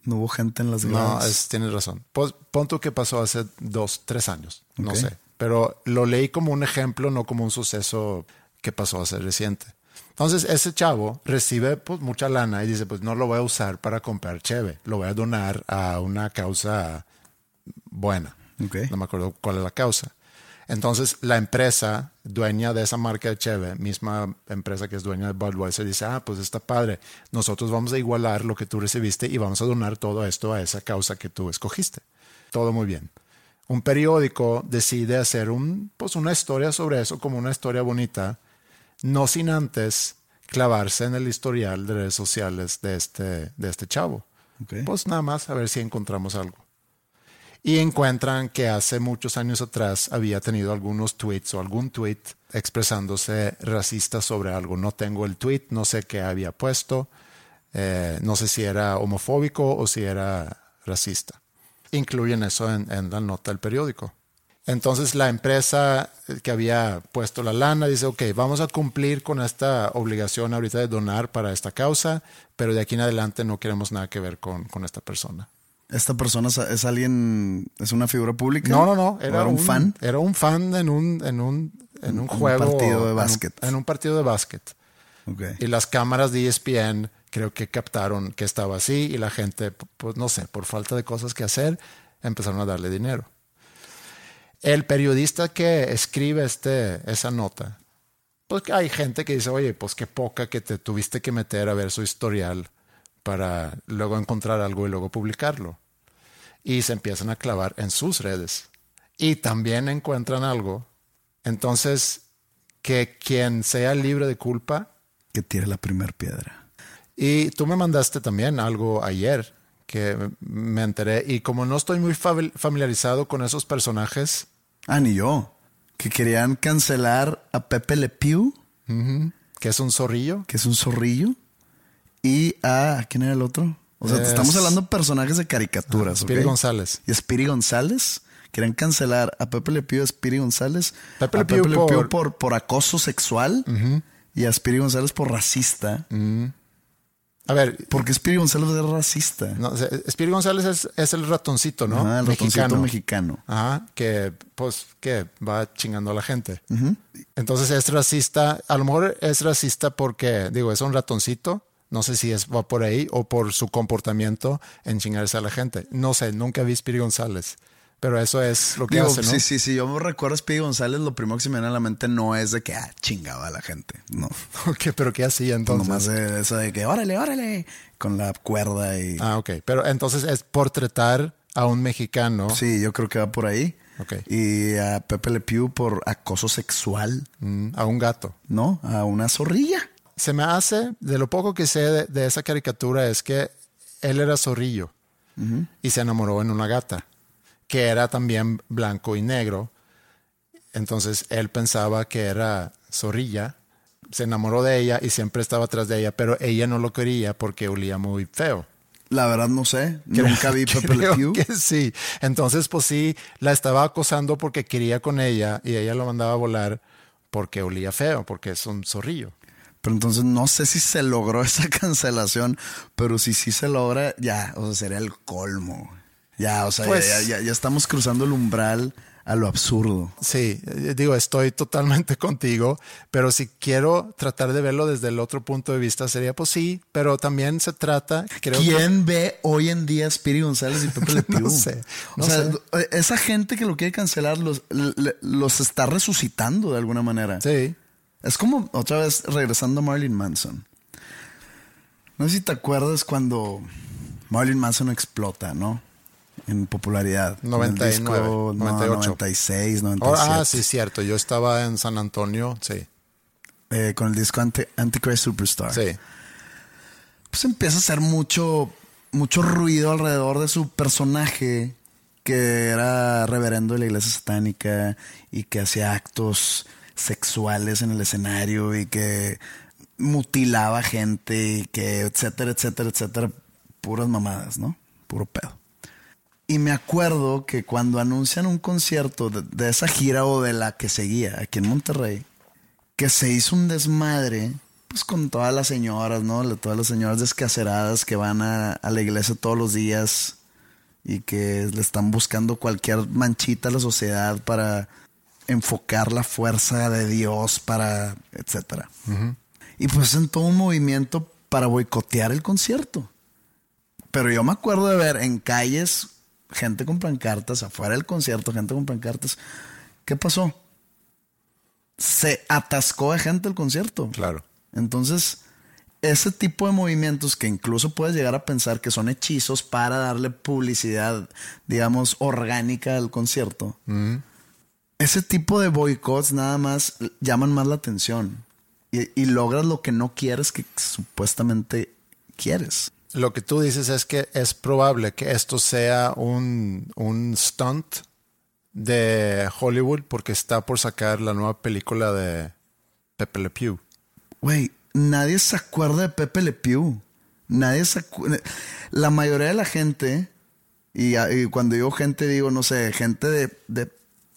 no hubo gente en las gradas. No, es, tienes razón. Pues, pon tú que pasó hace dos, tres años, no sé. Pero lo leí como un ejemplo, no como un suceso que pasó hace reciente. Entonces, ese chavo recibe pues, mucha lana y dice, pues no lo voy a usar para comprar cheve, lo voy a donar a una causa buena. No me acuerdo cuál es la causa. Entonces, la empresa dueña de esa marca de Cheve, misma empresa que es dueña de Budweiser, dice, ah, pues está padre, nosotros vamos a igualar lo que tú recibiste y vamos a donar todo esto a esa causa que tú escogiste. Todo muy bien. Un periódico decide hacer un, pues una historia sobre eso como una historia bonita, no sin antes clavarse en el historial de redes sociales de este, de este chavo. Pues nada más a ver si encontramos algo y encuentran que hace muchos años atrás había tenido algunos tweets o algún tweet expresándose racista sobre algo. No tengo el tweet, no sé qué había puesto, eh, no sé si era homofóbico o si era racista. Incluyen eso en, en la nota del periódico. Entonces la empresa que había puesto la lana dice, ok, vamos a cumplir con esta obligación ahorita de donar para esta causa, pero de aquí en adelante no queremos nada que ver con, con esta persona. ¿Esta persona es- alguien, es una figura pública? No, no, no. ¿O Era, un, fan? Era un fan en un, en un, en un Un juego. partido de en un- básquet. En un, partido de básquet. Ok. Y las cámaras de ESPN creo que captaron que estaba así y la gente, pues no sé, por falta de cosas que hacer, empezaron a darle dinero. El periodista que escribe este, esa nota, pues hay gente que dice, oye, pues qué poca que te tuviste que meter a ver su historial para luego encontrar algo y luego publicarlo. Y se empiezan a clavar en sus redes. Y también encuentran algo. Entonces, que quien sea libre de culpa, Que tire la primera piedra. y tú me mandaste también algo ayer que me enteré. Y como no estoy muy fami- familiarizado con esos personajes, Ah, ni yo. Que querían cancelar a Pepe Le Pew, que es un zorrillo, que es un zorrillo, y a... ¿Quién era el otro? O sea, Es- estamos hablando de personajes de caricaturas. Spiri ¿ok? González. Y Spiri González. Querían cancelar a Pepe Le Pew, a Spiri González. Pepe Le Pew Pepe Le Pew por- por, por acoso sexual. Y a Spiri González por racista. A ver, Porque Spiri González es racista. no, Spiri González es, es el ratoncito, ¿no? Ajá, el ratoncito mexicano. Ajá, que pues que va chingando a la gente. Entonces es racista, a lo mejor es racista porque, digo, es un ratoncito, no sé si es, va por ahí o por su comportamiento en chingarse a la gente. No sé, nunca vi Spiri González, pero eso es lo que Digo, hace, ¿no? sí, sí, sí. Yo me recuerdo a Speedy González, lo primero que se me viene a la mente no es de que ah, chingaba a la gente. No. Ok, pero ¿qué hacía entonces? nomás de eso de que órale, órale. Con la cuerda y. Ah, ok, pero entonces es por tratar a un mexicano. Sí, yo creo que va por ahí. Ok. Y a Pepe Le Pew por acoso sexual, mm, a un gato. ¿no? A una zorrilla. Se me hace, de lo poco que sé de, de esa caricatura, es que él era zorrillo y se enamoró en una gata, que era también blanco y negro. Entonces él pensaba que era zorrilla, se enamoró de ella y siempre estaba atrás de ella, pero ella no lo quería porque olía muy feo. La verdad no sé. Nunca vi Pepe Le Creo Pew. que sí. Entonces, pues sí, la estaba acosando porque quería con ella y ella lo mandaba a volar porque olía feo, porque es un zorrillo. Pero entonces no sé si se logró esa cancelación, pero si sí se logra, ya, o sea, sería el colmo. Ya, o sea, Pues- ya, ya- ya estamos cruzando el umbral a lo absurdo. Sí, eh, digo, estoy totalmente contigo, pero si quiero tratar de verlo desde el otro punto de vista, sería pues sí, pero también se trata, creo que- ¿Quién ve hoy en día a Spiri González y Pepe Le Pew? No sé, no o sea, sé. esa gente que lo quiere cancelar los, los está resucitando de alguna manera. Sí, Es como otra vez regresando a Marilyn Manson. No sé si te acuerdas cuando Marilyn Manson explota, ¿no? En popularidad. En el 99, disco, no, 98. 96, Oh, 97. ah, sí, cierto, yo estaba en San Antonio, sí, Eh, con el disco Anti- Antichrist Superstar. sí, pues empieza a hacer mucho, mucho ruido alrededor de su personaje, que era reverendo de la iglesia satánica y que hacía actos sexuales en el escenario y que mutilaba gente y que etcétera, etcétera, etcétera. Puras mamadas, ¿no? Puro pedo. Y me acuerdo que cuando anuncian un concierto de, esa gira o de la que seguía aquí en Monterrey, que se hizo un desmadre, pues con todas las señoras, ¿no? Todas las señoras descaceradas que van a la iglesia todos los días y que le están buscando cualquier manchita a la sociedad para enfocar la fuerza de Dios para, etcétera. Y pues en todo un movimiento para boicotear el concierto. Pero yo me acuerdo de ver en calles gente con pancartas, afuera del concierto, gente con pancartas. ¿Qué pasó? Se atascó de gente el concierto. Claro. Entonces, ese tipo de movimientos que incluso puedes llegar a pensar que son hechizos para darle publicidad, digamos, orgánica al concierto. Ese tipo de boicots nada más llaman más la atención y, y logras lo que no quieres que supuestamente quieres. Lo que tú dices es que es probable que esto sea un, un stunt de Hollywood porque está por sacar la nueva película de Pepe Le Pew. Güey, nadie se acuerda de Pepe Le Pew. Nadie se acuerda. La mayoría de la gente, y, y cuando digo gente, digo, no sé, gente de, de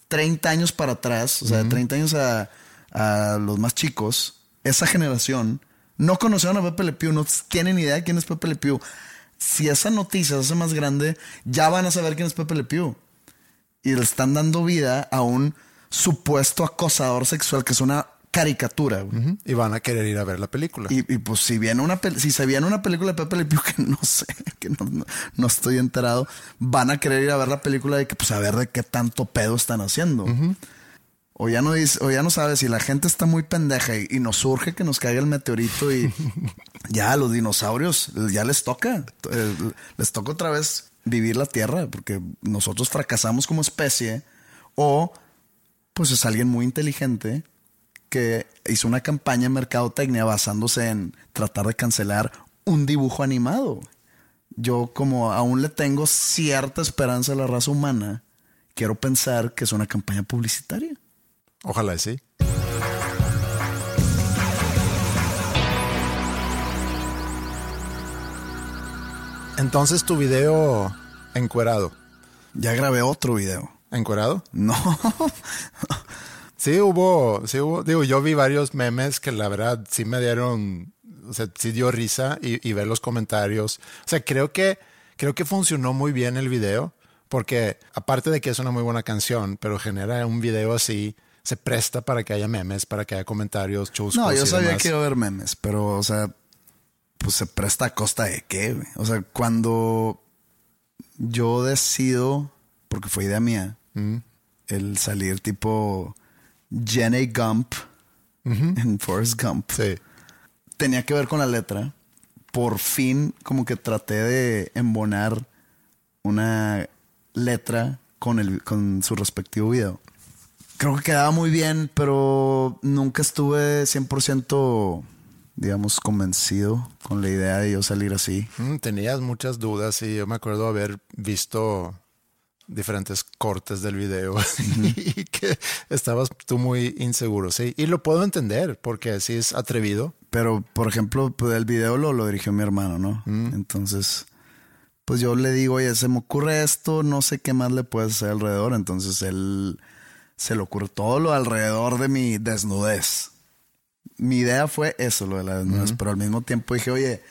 30 años para atrás, o sea, de 30 años a, a los más chicos, esa generación, no conocieron a Pepe Le Pew, no tienen idea de quién es Pepe Le Pew. Si esa noticia se hace más grande, ya van a saber quién es Pepe Le Pew. Y le están dando vida a un supuesto acosador sexual que es una caricatura. Y van a querer ir a ver la película. Y, y, pues si viene una si se viene una película de Pepe Le Pew que no sé, que no, no- no estoy enterado, van a querer ir a ver la película de que pues a ver de qué tanto pedo están haciendo. O ya no dice, o ya no sabes si la gente está muy pendeja y, y nos surge que nos caiga el meteorito y ya los dinosaurios ya les toca, eh, les toca otra vez vivir la tierra porque nosotros fracasamos como especie o pues es alguien muy inteligente que hizo una campaña en mercadotecnia basándose en tratar de cancelar un dibujo animado. Yo como aún le tengo cierta esperanza a la raza humana, quiero pensar que es una campaña publicitaria. Ojalá y sí. Entonces tu video encuerado. Ya grabé otro video. ¿Encuerado? No. Sí hubo, sí hubo, digo, yo vi varios memes que la verdad sí me dieron, o sea, sí dio risa y, y ver los comentarios. O sea, creo que, creo que funcionó muy bien el video, porque aparte de que es una muy buena canción, pero genera un video así, se presta para que haya memes, para que haya comentarios chuscos. No, yo y sabía demás. que iba a haber memes, pero, o sea, pues se presta a costa de qué, güey? O sea, cuando yo decido, porque fue idea mía, el salir tipo Jenny Gump en Forrest Gump, Sí. tenía que ver con la letra. Por fin, como que traté de embonar una letra con, el, con su respectivo video. Creo que quedaba muy bien, pero nunca estuve 100%, digamos, convencido con la idea de yo salir así. Mm, tenías muchas dudas y yo me acuerdo haber visto diferentes cortes del video y que estabas tú muy inseguro, sí. Y lo puedo entender porque sí es atrevido. Pero, por ejemplo, pues el video lo, lo dirigió mi hermano, ¿no? Entonces, pues yo le digo, oye, se me ocurre esto, no sé qué más le puedes hacer alrededor. Entonces él se le ocurre todo lo alrededor de mi desnudez. Mi idea fue eso, lo de la desnudez, pero al mismo tiempo dije, oye,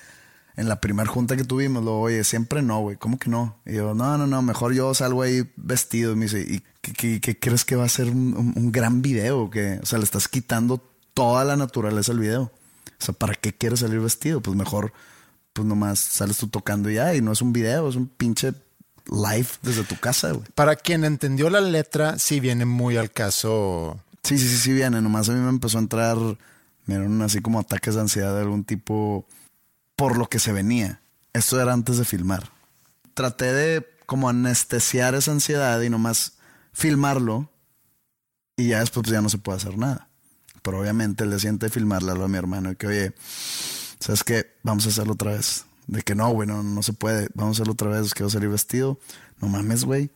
en la primera junta que tuvimos, lo, oye, siempre no, güey, ¿cómo que no? Y yo, no, no, no, mejor yo salgo ahí vestido. Y me dice, ¿y qué, qué- qué crees que va a ser un, un- un gran video? Que, o sea, le estás quitando toda la naturaleza al video. O sea, ¿para qué quieres salir vestido? Pues mejor, pues nomás sales tú tocando ya, y no es un video, es un pinche live desde tu casa, güey. Para quien entendió la letra, sí viene muy al caso. Sí, sí, sí, sí viene. Nomás a mí me empezó a entrar, me dieron así como ataques de ansiedad de algún tipo por lo que se venía. Esto era antes de filmar. Traté de como anestesiar esa ansiedad y nomás filmarlo y ya después pues, ya no se puede hacer nada. Pero obviamente siguiente de filmarle a mi hermano y que, oye, ¿sabes qué? Vamos a hacerlo otra vez. De que no, güey, no, no se puede. Vamos a hacerlo otra vez. Quiero salir vestido. No mames, güey.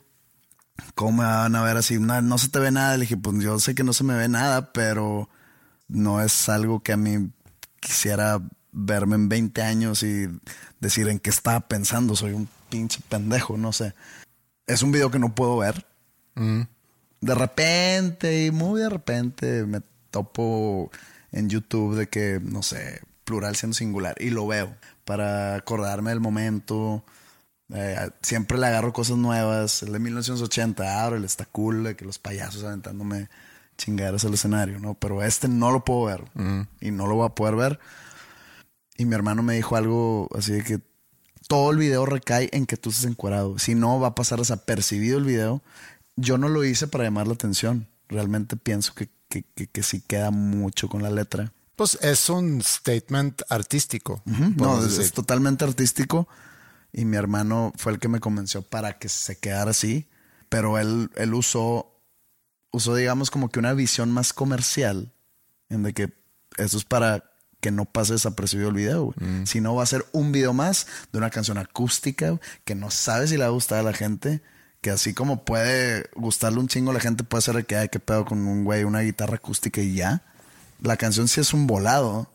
¿Cómo me van a ver así? No, no se te ve nada. Le dije, pues yo sé que no se me ve nada, pero no es algo que a mí quisiera verme en 20 años y decir en qué estaba pensando. Soy un pinche pendejo, no sé. es un video que no puedo ver. De repente, y muy de repente, me topo en YouTube de que, no sé, plural siendo singular. Y lo veo para acordarme del momento. Eh, siempre le agarro cosas nuevas. El de 1980, ahora el está cool, de que los payasos aventándome chingaderas al escenario, ¿no? Pero este no lo puedo ver. Y no lo voy a poder ver. Y mi hermano me dijo algo así de que todo el video recae en que tú estés encuadrado. Si no, va a pasar desapercibido el video. Yo no lo hice para llamar la atención. Realmente pienso que, que, que, sí queda mucho con la letra. Pues es un statement artístico. No, es, totalmente artístico. Y mi hermano fue el que me convenció para que se quedara así. Pero él, él usó, usó, digamos, como que una visión más comercial. En de que eso es para que no pase desapercibido el video, mm. Si no, va a ser un video más de una canción acústica que no sabe si le va a gustar a la gente. Que así como puede gustarle un chingo a la gente, puede ser que hay que pedo con un güey, una guitarra acústica y ya. La canción si es un volado.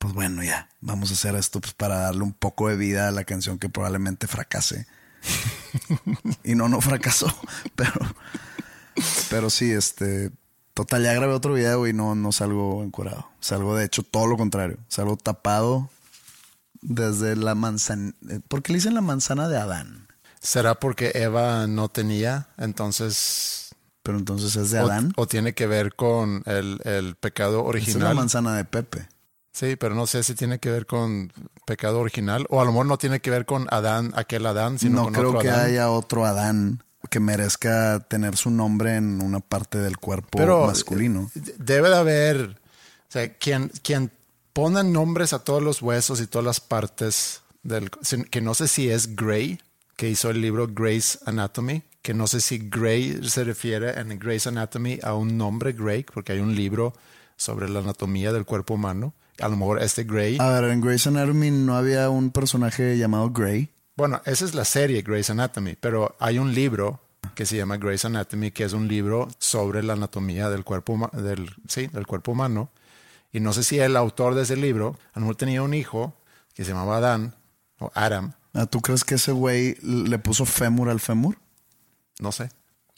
Pues bueno, ya, vamos a hacer esto pues, para darle un poco de vida a la canción que probablemente fracase. y no, no fracasó, pero, pero sí, este, Total, ya grabé otro video y no, no salgo encurado. Salgo, de hecho, todo lo contrario. Salgo tapado desde la manzana. ¿Por qué le dicen la manzana de Adán? ¿Será porque Eva no tenía? Entonces. Pero entonces es de Adán. O, tiene que ver con el, pecado original. Es la manzana de Pepe. Sí, pero no sé si tiene que ver con pecado original. O a lo mejor no tiene que ver con Adán, aquel Adán, sino con otro Adán. No creo que haya otro Adán que merezca tener su nombre en una parte del cuerpo masculino. Debe de haber, o sea, quien, quien pone nombres a todos los huesos y todas las partes del, que no sé si es Gray, que hizo el libro Gray's Anatomy, que no sé si Gray se refiere en Gray's Anatomy a un nombre Gray, porque hay un libro sobre la anatomía del cuerpo humano. A lo mejor este Gray. A ver, en Gray's Anatomy no había un personaje llamado Gray. Bueno, esa es la serie Grey's Anatomy, pero hay un libro que se llama Grey's Anatomy, que es un libro sobre la anatomía del cuerpo, del, sí, del cuerpo humano. Y no sé si el autor de ese libro, a lo mejor tenía un hijo que se llamaba Adán o Adam. Ah, ¿Tú crees que ese güey le puso fémur al fémur? No sé.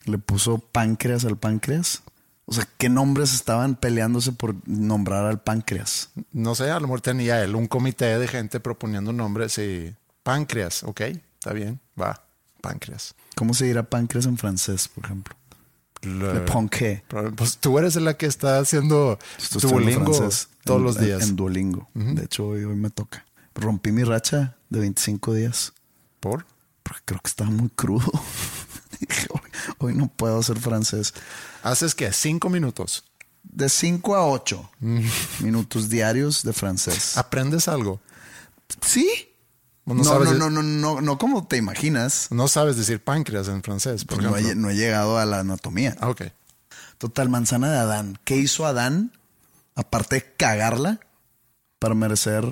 ¿Le puso páncreas al páncreas? O sea, ¿qué nombres estaban peleándose por nombrar al páncreas? No sé, a lo mejor tenía él un comité de gente proponiendo nombres y Páncreas, ok, está bien, va, páncreas. ¿Cómo se dirá páncreas en francés, por ejemplo? Le, ponqué. Pues tú eres la que está haciendo Duolingo todos los días. En, Duolingo. De hecho, hoy, me toca. Rompí mi racha de 25 días. ¿Por? Porque creo que estaba muy crudo. hoy, no puedo hacer francés. ¿Haces qué? ¿Cinco minutos? De cinco a ocho minutos diarios de francés. ¿Aprendes algo? Sí. No, no, no, no, no, no, como te imaginas. No sabes decir páncreas en francés, por pues no, he, llegado a la anatomía. Ah, ok. Total, manzana de Adán. ¿Qué hizo Adán? Aparte de cagarla para merecer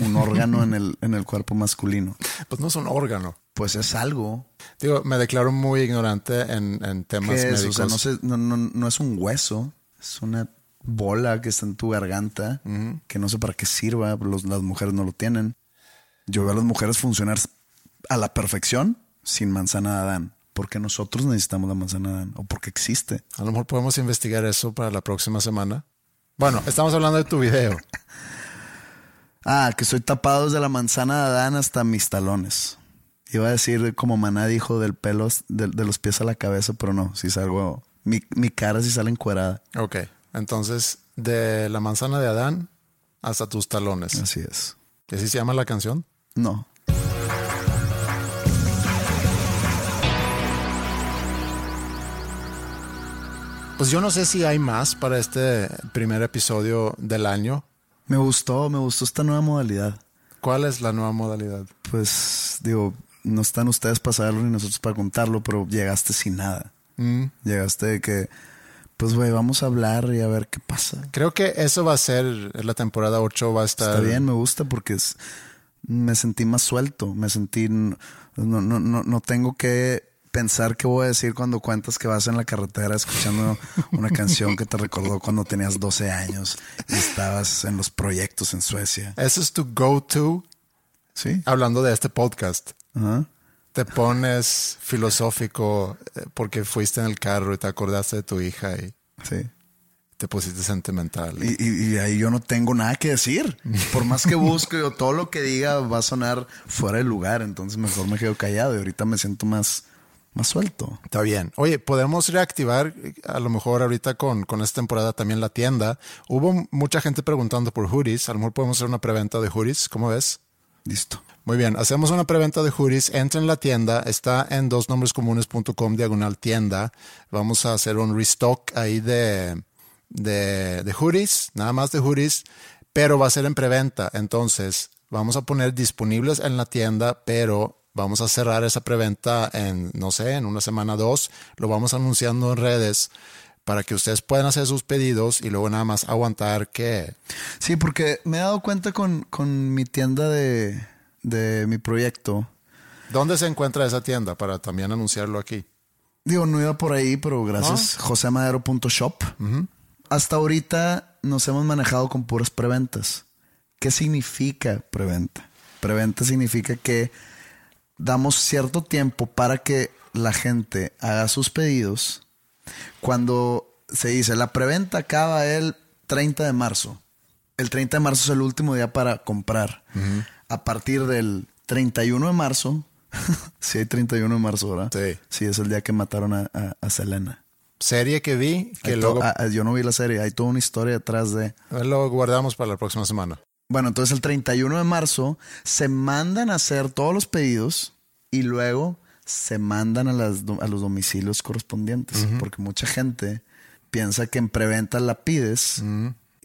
un órgano en el, en el cuerpo masculino. Pues no es un órgano. Pues es algo. Digo, me declaro muy ignorante en, en temas médicos. O sea, no, no, no, es un hueso, es una bola que está en tu garganta, que no sé para qué sirva, las mujeres no lo tienen. Yo veo a las mujeres funcionar a la perfección sin manzana de Adán. Porque nosotros necesitamos la manzana de Adán o porque existe. A lo mejor podemos investigar eso para la próxima semana. Bueno, estamos hablando de tu video. ah, que estoy tapado desde la manzana de Adán hasta mis talones. Iba a decir como Maná dijo del pelo de, los pies a la cabeza, pero no, si salgo, mi, mi cara si sale encuerada. Ok, entonces de la manzana de Adán hasta tus talones. Así es. ¿Y así se llama la canción? No. Pues yo no sé si hay más para este primer episodio del año. Me gustó, me gustó esta nueva modalidad. ¿Cuál es la nueva modalidad? Pues digo, no están ustedes para saberlo ni nosotros para contarlo, pero llegaste sin nada. Mm. Llegaste de que, pues güey, vamos a hablar y a ver qué pasa. Creo que eso va a ser, la temporada 8 va a estar... Está bien, me gusta porque es, me sentí más suelto, me sentí, no, no, no, no tengo que pensar qué voy a decir cuando cuentas que vas en la carretera escuchando una canción que te recordó cuando tenías 12 años y estabas en los proyectos en Suecia. Eso es tu go-to. Sí. Hablando de este podcast. te pones filosófico eh, porque fuiste en el carro y te acordaste de tu hija y Sí. Te pusiste sentimental. Y, y- y ahí yo no tengo nada que decir. Por más que busque o todo lo que diga va a sonar fuera de lugar. Entonces mejor me quedo callado y ahorita me siento más, más suelto. Está bien. Oye, podemos reactivar a lo mejor ahorita con, con esta temporada también la tienda. Hubo mucha gente preguntando por hoodies. A lo mejor podemos hacer una preventa de hoodies. ¿Cómo ves? Listo. Muy bien, hacemos una preventa de hoodies. Entra en la tienda, está en dosnombrescomunes.com diagonal tienda. Vamos a hacer un restock ahí de, de, de hoodies, nada más de hoodies, pero va a ser en preventa. Entonces, vamos a poner disponibles en la tienda, pero vamos a cerrar esa preventa en, no sé, en una semana o dos. Lo vamos anunciando en redes para que ustedes puedan hacer sus pedidos y luego nada más aguantar que Sí, porque me he dado cuenta con, con mi tienda de, de mi proyecto. ¿Dónde se encuentra esa tienda para también anunciarlo aquí? Digo, no iba por ahí, pero gracias. josemadero.shop. Hasta ahorita nos hemos manejado con puras preventas. ¿Qué significa preventa? Preventa significa que damos cierto tiempo para que la gente haga sus pedidos. Cuando se dice la preventa acaba el 30 de marzo. El 30 de marzo es el último día para comprar. A partir del 31 de marzo, sí hay 31 de marzo, ¿verdad? Sí. Sí, es el día que mataron a, a- a Selena. Serie que vi, que Hay luego ah, yo no vi la serie, hay toda una historia detrás de... lo guardamos para la próxima semana. Bueno, entonces el 31 de marzo se mandan a hacer todos los pedidos y luego se mandan a, las a los domicilios correspondientes. Porque mucha gente piensa que en preventa la pides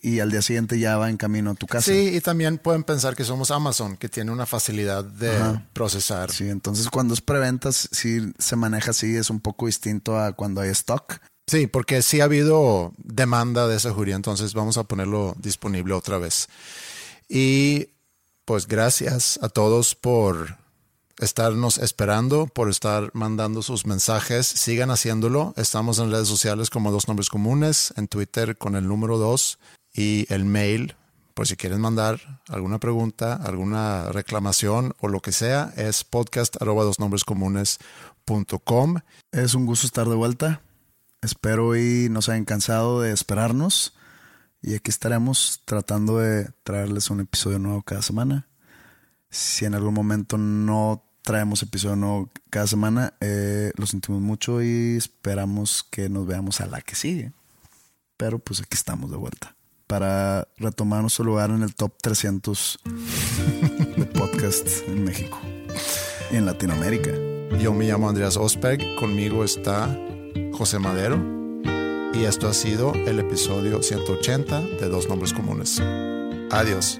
y al día siguiente ya va en camino a tu casa. Sí, y también pueden pensar que somos Amazon, que tiene una facilidad de procesar. Sí, entonces cuando es preventa, sí se maneja así, es un poco distinto a cuando hay stock. Sí, porque sí ha habido demanda de esa juría, entonces vamos a ponerlo disponible otra vez. Y pues gracias a todos por estarnos esperando, por estar mandando sus mensajes. Sigan haciéndolo. Estamos en redes sociales como Dos Nombres Comunes, en Twitter con el número 2 y el mail, por si quieren mandar alguna pregunta, alguna reclamación o lo que sea, es podcast dosnombrescomunes.com. Es un gusto estar de vuelta. Espero y no se hayan cansado de esperarnos. Y aquí estaremos tratando de traerles un episodio nuevo cada semana. Si en algún momento no traemos episodio nuevo cada semana, eh, lo sentimos mucho y esperamos que nos veamos a la que sigue. Pero pues aquí estamos de vuelta para retomar nuestro lugar en el top 300 de podcast en México y en Latinoamérica. Yo me llamo Andreas Ospeg, conmigo está José Madero y esto ha sido el episodio 180 de Dos Nombres Comunes. Adiós.